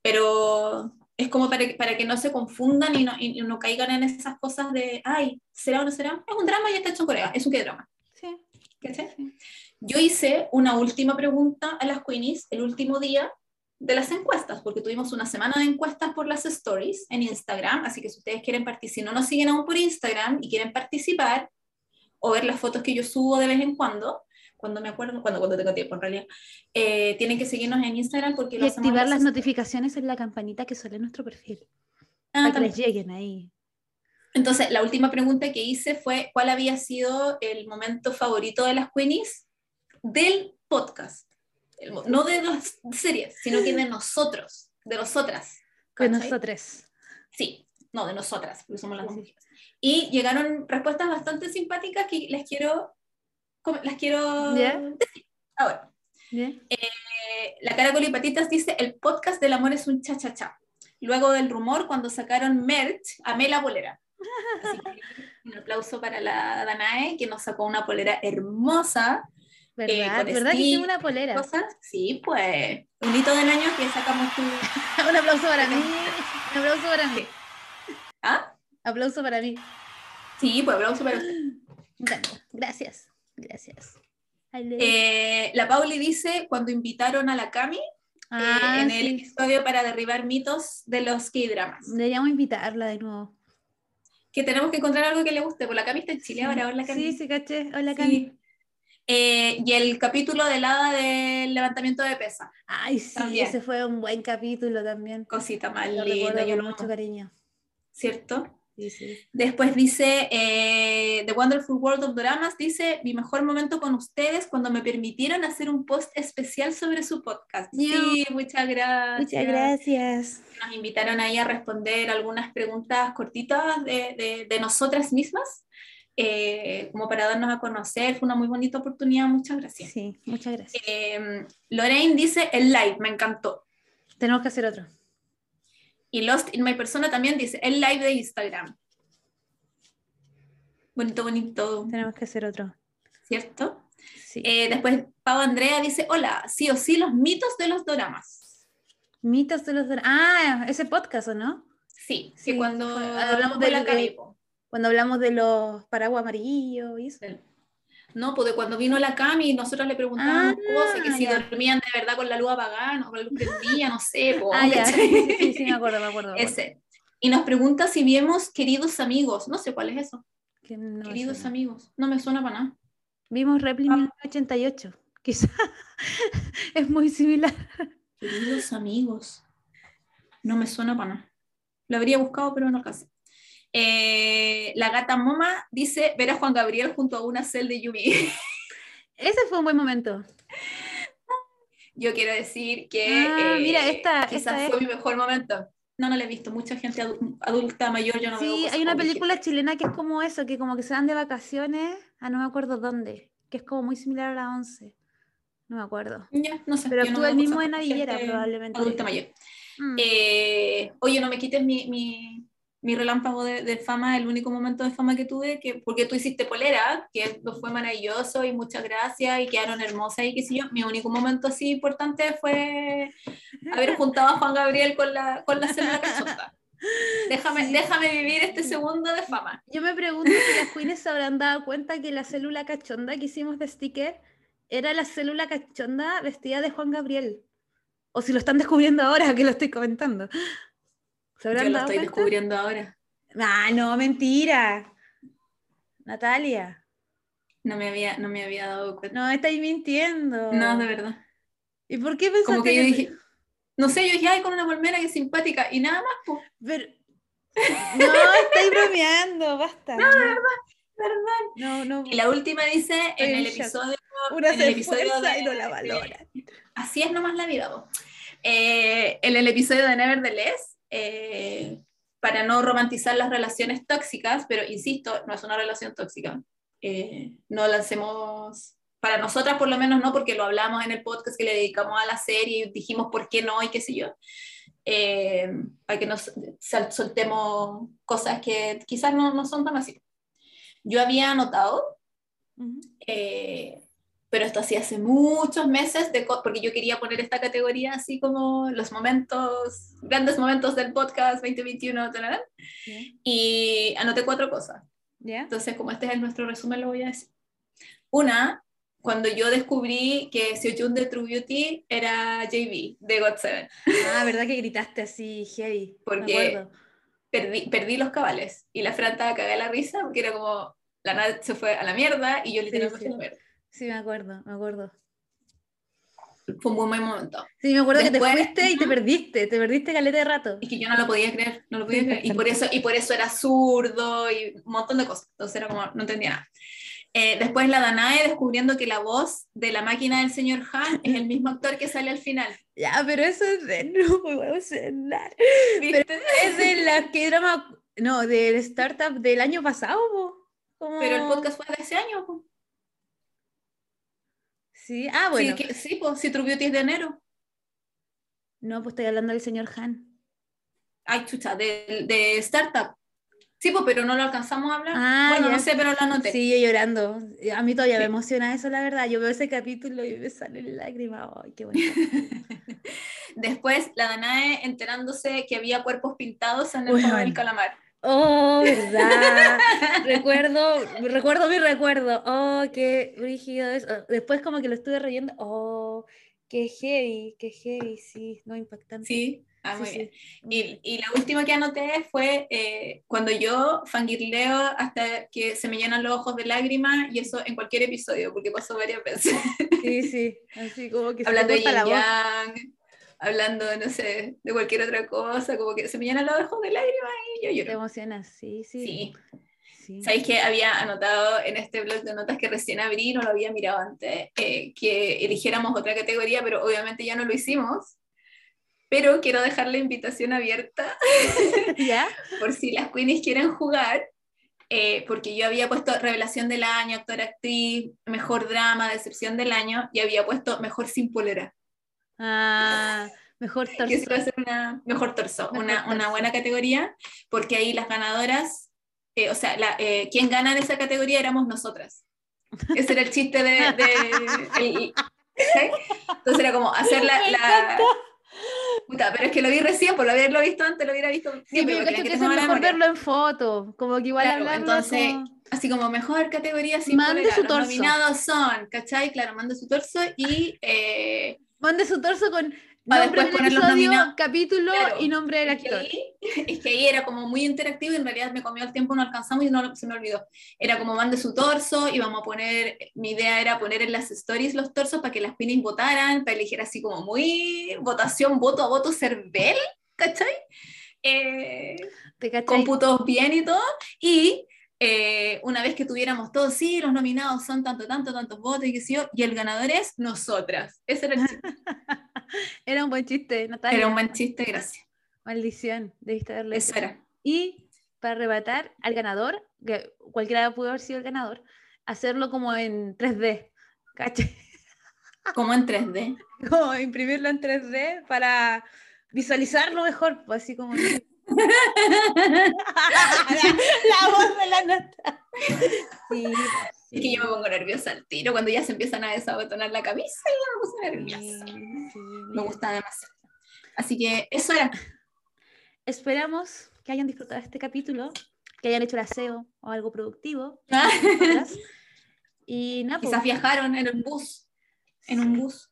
pero es como para que, para que no se confundan y no, y no caigan en esas cosas de, ay, ¿será o no será? Es un drama y está hecho en Corea, es un qué drama. Sí. ¿cachai? Sí. Yo hice una última pregunta a las Queenies el último día de las encuestas, porque tuvimos una semana de encuestas por las stories en Instagram, así que si ustedes quieren participar, si no nos siguen aún por Instagram y quieren participar o ver las fotos que yo subo de vez en cuando, cuando me acuerdo, cuando, cuando tengo tiempo en realidad, eh, tienen que seguirnos en Instagram porque Y lo activar las las- notificaciones en la campanita que sale en nuestro perfil. Ah, para que les lleguen ahí. Entonces, la última pregunta que hice fue, ¿cuál había sido el momento favorito de las Queenies del podcast? No de las series, sino que de nosotros, de nosotras. ¿cachai? nosotros. Sí, no, de nosotras, porque somos las mujeres. Y llegaron respuestas bastante simpáticas que les quiero, las quiero ¿Ya? decir. Ahora, ¿Bien? eh, la cara Patititas dice, el podcast del amor es un cha-cha-cha. Luego del rumor, cuando sacaron merch, amé la polera. Así que un aplauso para la Danae, que nos sacó una polera hermosa. ¿Verdad? con ¿Verdad que Steve, hicimos una polera? Cosas. Sí, pues, un hito del año que sacamos tú. *laughs* Un aplauso para *laughs* mí. Un aplauso para mí. ¿Ah? Aplauso para mí. Sí, pues, aplauso para usted. Bueno, gracias. Gracias. Eh, la Pauli dice, cuando invitaron a la Cami, Ah, eh, en el episodio para derribar mitos de los K-dramas. Deberíamos invitarla de nuevo. Que tenemos que encontrar algo que le guste, porque la Cami está en Chile ahora, hola Cami. Sí, sí, caché. Hola, Sí. Eh, y el capítulo del hada del levantamiento de pesa. Ay, sí, También. ese fue un buen capítulo también. Cosita más Lo linda, yo mucho cariño. ¿cierto? Sí, sí. Después dice, eh, The Wonderful World of Dramas, dice, mi mejor momento con ustedes cuando me permitieron hacer un post especial sobre su podcast. Sí, muchas gracias. Muchas gracias. Nos invitaron ahí a responder algunas preguntas cortitas de, de- de nosotras mismas, eh, como para darnos a conocer. Fue una muy bonita oportunidad, muchas gracias. Sí, muchas gracias. Eh, Lorraine dice, el live, me encantó. Tenemos que hacer otro. Y Lost in My Persona también dice, el live de Instagram. Bonito, bonito, Tenemos que hacer otro. ¿cierto? Sí. Eh, después Pau Andrea dice, hola, sí o sí, los mitos de los doramas. Mitos de los... dra- Ah, ese podcast, ¿o no? Sí, Sí, que cuando hablamos de la Cami, po. Cuando hablamos de los paraguas amarillos y eso. No, pues de cuando vino la Cami, nosotros le preguntábamos Ah, cosas, que si dormían de verdad con la luz apagada, no, con la luz prendida, no sé, po, Ah, ya, *laughs* sí, sí, sí, me acuerdo, me acuerdo. me acuerdo. Ese. Y nos pregunta si vimos Queridos Amigos, no sé cuál es eso, Que no Queridos suena. Amigos, no me suena para nada. Vimos Repli Ah. 1988. Quizá *laughs* es muy similar. Queridos Amigos, no me suena para nada. Lo habría buscado, pero no alcancé. Eh, la gata Moma dice ver a Juan Gabriel junto a una cel de Yumi. *laughs* Ese fue un buen momento. Yo quiero decir que Ah, eh, mira, esta- quizás esta es- fue mi mejor momento. No, no la he visto. Mucha gente adu- adulta mayor, yo no veo Sí, cosas hay una película chilena que es como eso, que como que se van de vacaciones, a no me acuerdo dónde, que es como muy similar a la 11. No me acuerdo. Ya, no sé. Pero yo no actúa el veo mismo de Navillera, gente probablemente. Adulta mayor. Mm. Eh, oye, no me quites mi, mi, mi relámpago de, de fama, el único momento de fama que tuve, que, porque tú hiciste polera, que fue maravilloso y muchas gracias y quedaron hermosas y qué sé yo. Mi único momento así importante fue haber juntado a Juan Gabriel con la, con la célula cachonda. *laughs* Déjame, Sí. déjame vivir este segundo de fama. Yo me pregunto si las queens se habrán dado cuenta que la célula cachonda que hicimos de sticker era la célula cachonda vestida de Juan Gabriel. O si lo están descubriendo ahora que lo estoy comentando. ¿Se habrán Yo lo dado estoy cuenta? descubriendo ahora. Ah, no, mentira. Natalia. No me había, no me había dado cuenta. No, estáis mintiendo. No, de verdad. ¿Y por qué pensaste Como que yo que- dije, no sé, yo dije, ay, con una palmera que es simpática y nada más, pues, Pero- No, estáis bromeando, basta. No, ¿verdad? no, no. Y la última dice en el episodio Una en el episodio de- y no la de- valora. Así es nomás la vida. po. Eh, en el episodio de Nevertheless, eh, para no romantizar las relaciones tóxicas, pero insisto, no es una relación tóxica. Eh, no lancemos, para nosotras por lo menos no, porque lo hablamos en el podcast que le dedicamos a la serie y dijimos por qué no y qué sé yo. Eh, para que nos soltemos cosas que quizás no, no son tan así. Yo había anotado Ujú. eh, pero esto así hace muchos meses, de porque yo quería poner esta categoría así como los momentos, grandes momentos del podcast 2021, tararán, Ya. y anoté cuatro cosas. Entonces, como este es nuestro resumen, lo voy a decir. Una, cuando yo descubrí que Seojun de True Beauty era JB de God7, Ah, ¿verdad que gritaste así, heavy? Porque- perdí, perdí los cabales y la Fran estaba cagada la risa porque era como la nada se fue a la mierda y yo literalmente sí. a la mierda. Sí, me acuerdo, me acuerdo. Fue un buen momento. Sí, me acuerdo que Después- te fuiste y te perdiste, te perdiste caleta de rato. Y que yo no lo podía creer, no lo podía Sí, creer. Y por, *laughs* eso, y por eso era zurdo y un montón de cosas. Entonces era como, no entendía nada. Eh, después la Danae descubriendo que la voz de la máquina del señor Han es el mismo actor que sale al final. Ya, pero eso es de no puedo *laughs* cenar. Es de la que drama, no, del startup del año pasado. Como- Pero el podcast fue de ese año. po. Sí, ah, bueno. Sí, que- sí, pues, si True Beauty es de enero. No, pues estoy hablando del señor Han. Ay, chucha, de, de Startup. Sí, pues, pero no lo alcanzamos a hablar. Ah, bueno, ya. no sé, pero lo anoté. Sí, yo llorando. A mí todavía me emociona eso, la verdad. Yo veo ese capítulo y me salen lágrimas. Ay, qué bueno. *laughs* Después, la Danae enterándose que había cuerpos pintados en el juego del calamar. Oh, verdad. *laughs* recuerdo, recuerdo mi recuerdo. Oh, qué rígido es. Después como que lo estuve reyendo. Oh, qué heavy, qué heavy, sí, no impactante. Sí, ah, Sí, muy sí. bien. Y, y la última que anoté fue eh, cuando yo fangirleo hasta que se me llenan los ojos de lágrimas, y eso en cualquier episodio, porque pasó varias veces. Sí, sí, *laughs* así como que hablando de. Yang, hablando, no sé, de cualquier otra cosa, como que se me llenan los ojos de lágrimas y yo Te lloro. emocionas, sí, sí. Sí. sí. ¿Sabéis que había anotado en este blog de notas que recién abrí, no lo había mirado antes, eh, que eligiéramos otra categoría, pero obviamente ya no lo hicimos? Pero quiero dejar la invitación abierta *laughs* ¿Ya? *laughs* por si las queenies quieren jugar, eh, porque yo había puesto revelación del año, actor, actriz, mejor drama, decepción del año, y había puesto mejor sin polera, Ah, mejor torso. *laughs* que va a ser una mejor torso, Mejor una, una torso. buena categoría, porque ahí las ganadoras, eh, o sea, la, eh, quien gana en esa categoría éramos nosotras. Ese era el chiste de... de- *laughs* el- ¿cachai? Entonces era como hacer la... La-. Puta, pero es que lo vi recién, por haberlo visto antes, lo hubiera visto Sí, pero que tengo es mejor verlo en foto. Como que igual Claro, entonces, como- así como mejor categoría sin Mande polera, su los torso. nominados son, ¿cachai? Claro, mande su torso y eh, Mande su torso con nombre del episodio, capítulo Claro, y nombre del es que, actor. ahí, es que ahí era como muy interactivo y en realidad me comió el tiempo, no alcanzamos y no se me olvidó. Era como mande su torso y vamos a poner, mi idea era poner en las stories los torsos para que las queenies votaran, para elegir así como muy votación, voto a voto, cervel, ¿cachai? Eh, ¿Te cachai? cómputos bien y todo, y eh, una vez que tuviéramos todos, sí, los nominados son tanto, tanto, tantos votos y qué sé yo, y el ganador es nosotras. Ese era el chiste. *laughs* Era un buen chiste, Natalia. Era un buen chiste, gracias. Maldición, debiste haberlo Eso era. Y para arrebatar al ganador, que cualquiera pudo haber sido el ganador, hacerlo como en 3D. ¿Cachai? *laughs* Como en 3D. Como imprimirlo en 3D para visualizarlo mejor, pues así como. *laughs* *laughs* la, voz de la nota. *laughs* Sí, Es que yo me pongo nerviosa al tiro cuando ya se empiezan a desabotonar la camisa y yo me puse nerviosa. sí, Me gusta demasiado. Así que eso era. Esperamos que hayan disfrutado este capítulo, que hayan hecho el aseo o algo productivo. *laughs* Y nada, pues, Quizás viajaron en un bus. En un bus.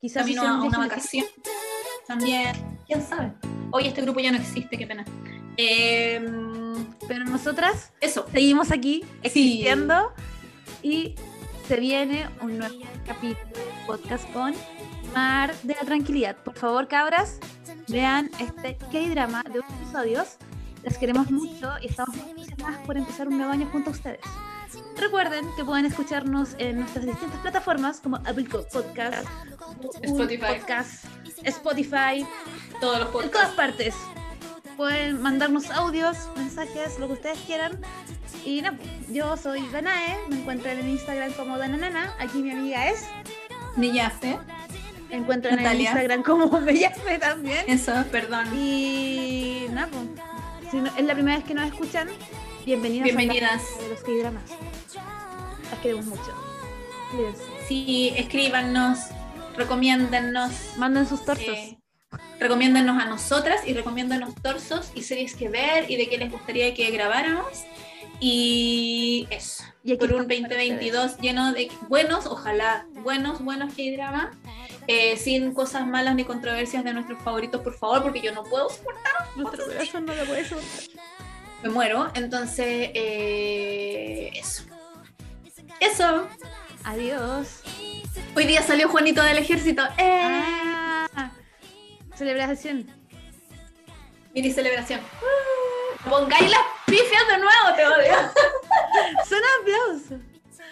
quizás Camino a un una vacación. También. ¿Quién sabe? Hoy este grupo ya no existe, qué pena. Em, Pero nosotras eso. seguimos aquí existiendo y se viene un nuevo capítulo de podcast con Mar de la Tranquilidad. Por favor, cabras, vean este K-drama de ocho episodios. Las queremos mucho y estamos muy entusiasmadas por empezar un nuevo año junto a ustedes. Recuerden que pueden escucharnos en nuestras distintas plataformas como Apple Podcast, Spotify. Podcast, Spotify, Todos los en todas partes. Pueden mandarnos audios, mensajes, lo que ustedes quieran. Y nada, yo soy Danae, me encuentran en Instagram como Dananana. Aquí mi amiga es. Ni ya sé. Me encuentran en. Instagram como *laughs* Bellafe también. Eso, perdón. Y nada, pues, si no- es la primera vez que nos escuchan, bienvenidas, Bienvenidas. a de los que dramas. Las queremos mucho. Cuídense. Sí, escríbanos, recomiéndennos. Manden sus torsos. eh, recomiéndennos a nosotras y recomiéndennos torsos y series que ver y de qué les gustaría que grabáramos. Y eso. Y Por un estamos para 2022 lleno de buenos, ojalá, buenos, buenos K-drama, eh, sin cosas malas ni controversias de nuestros favoritos, por favor, porque yo no puedo soportar, Nuestro corazón no lo puede soltar. me muero. Entonces, eh, eso. Eso. Adiós. Hoy día salió Juanito del ejército. ¡Eh! Ah, celebración. Mini celebración. ¡Uh! Pongáis las pifias de nuevo, te odio. Son aplausos.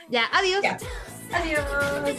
Ya, adiós. Ya. Adiós.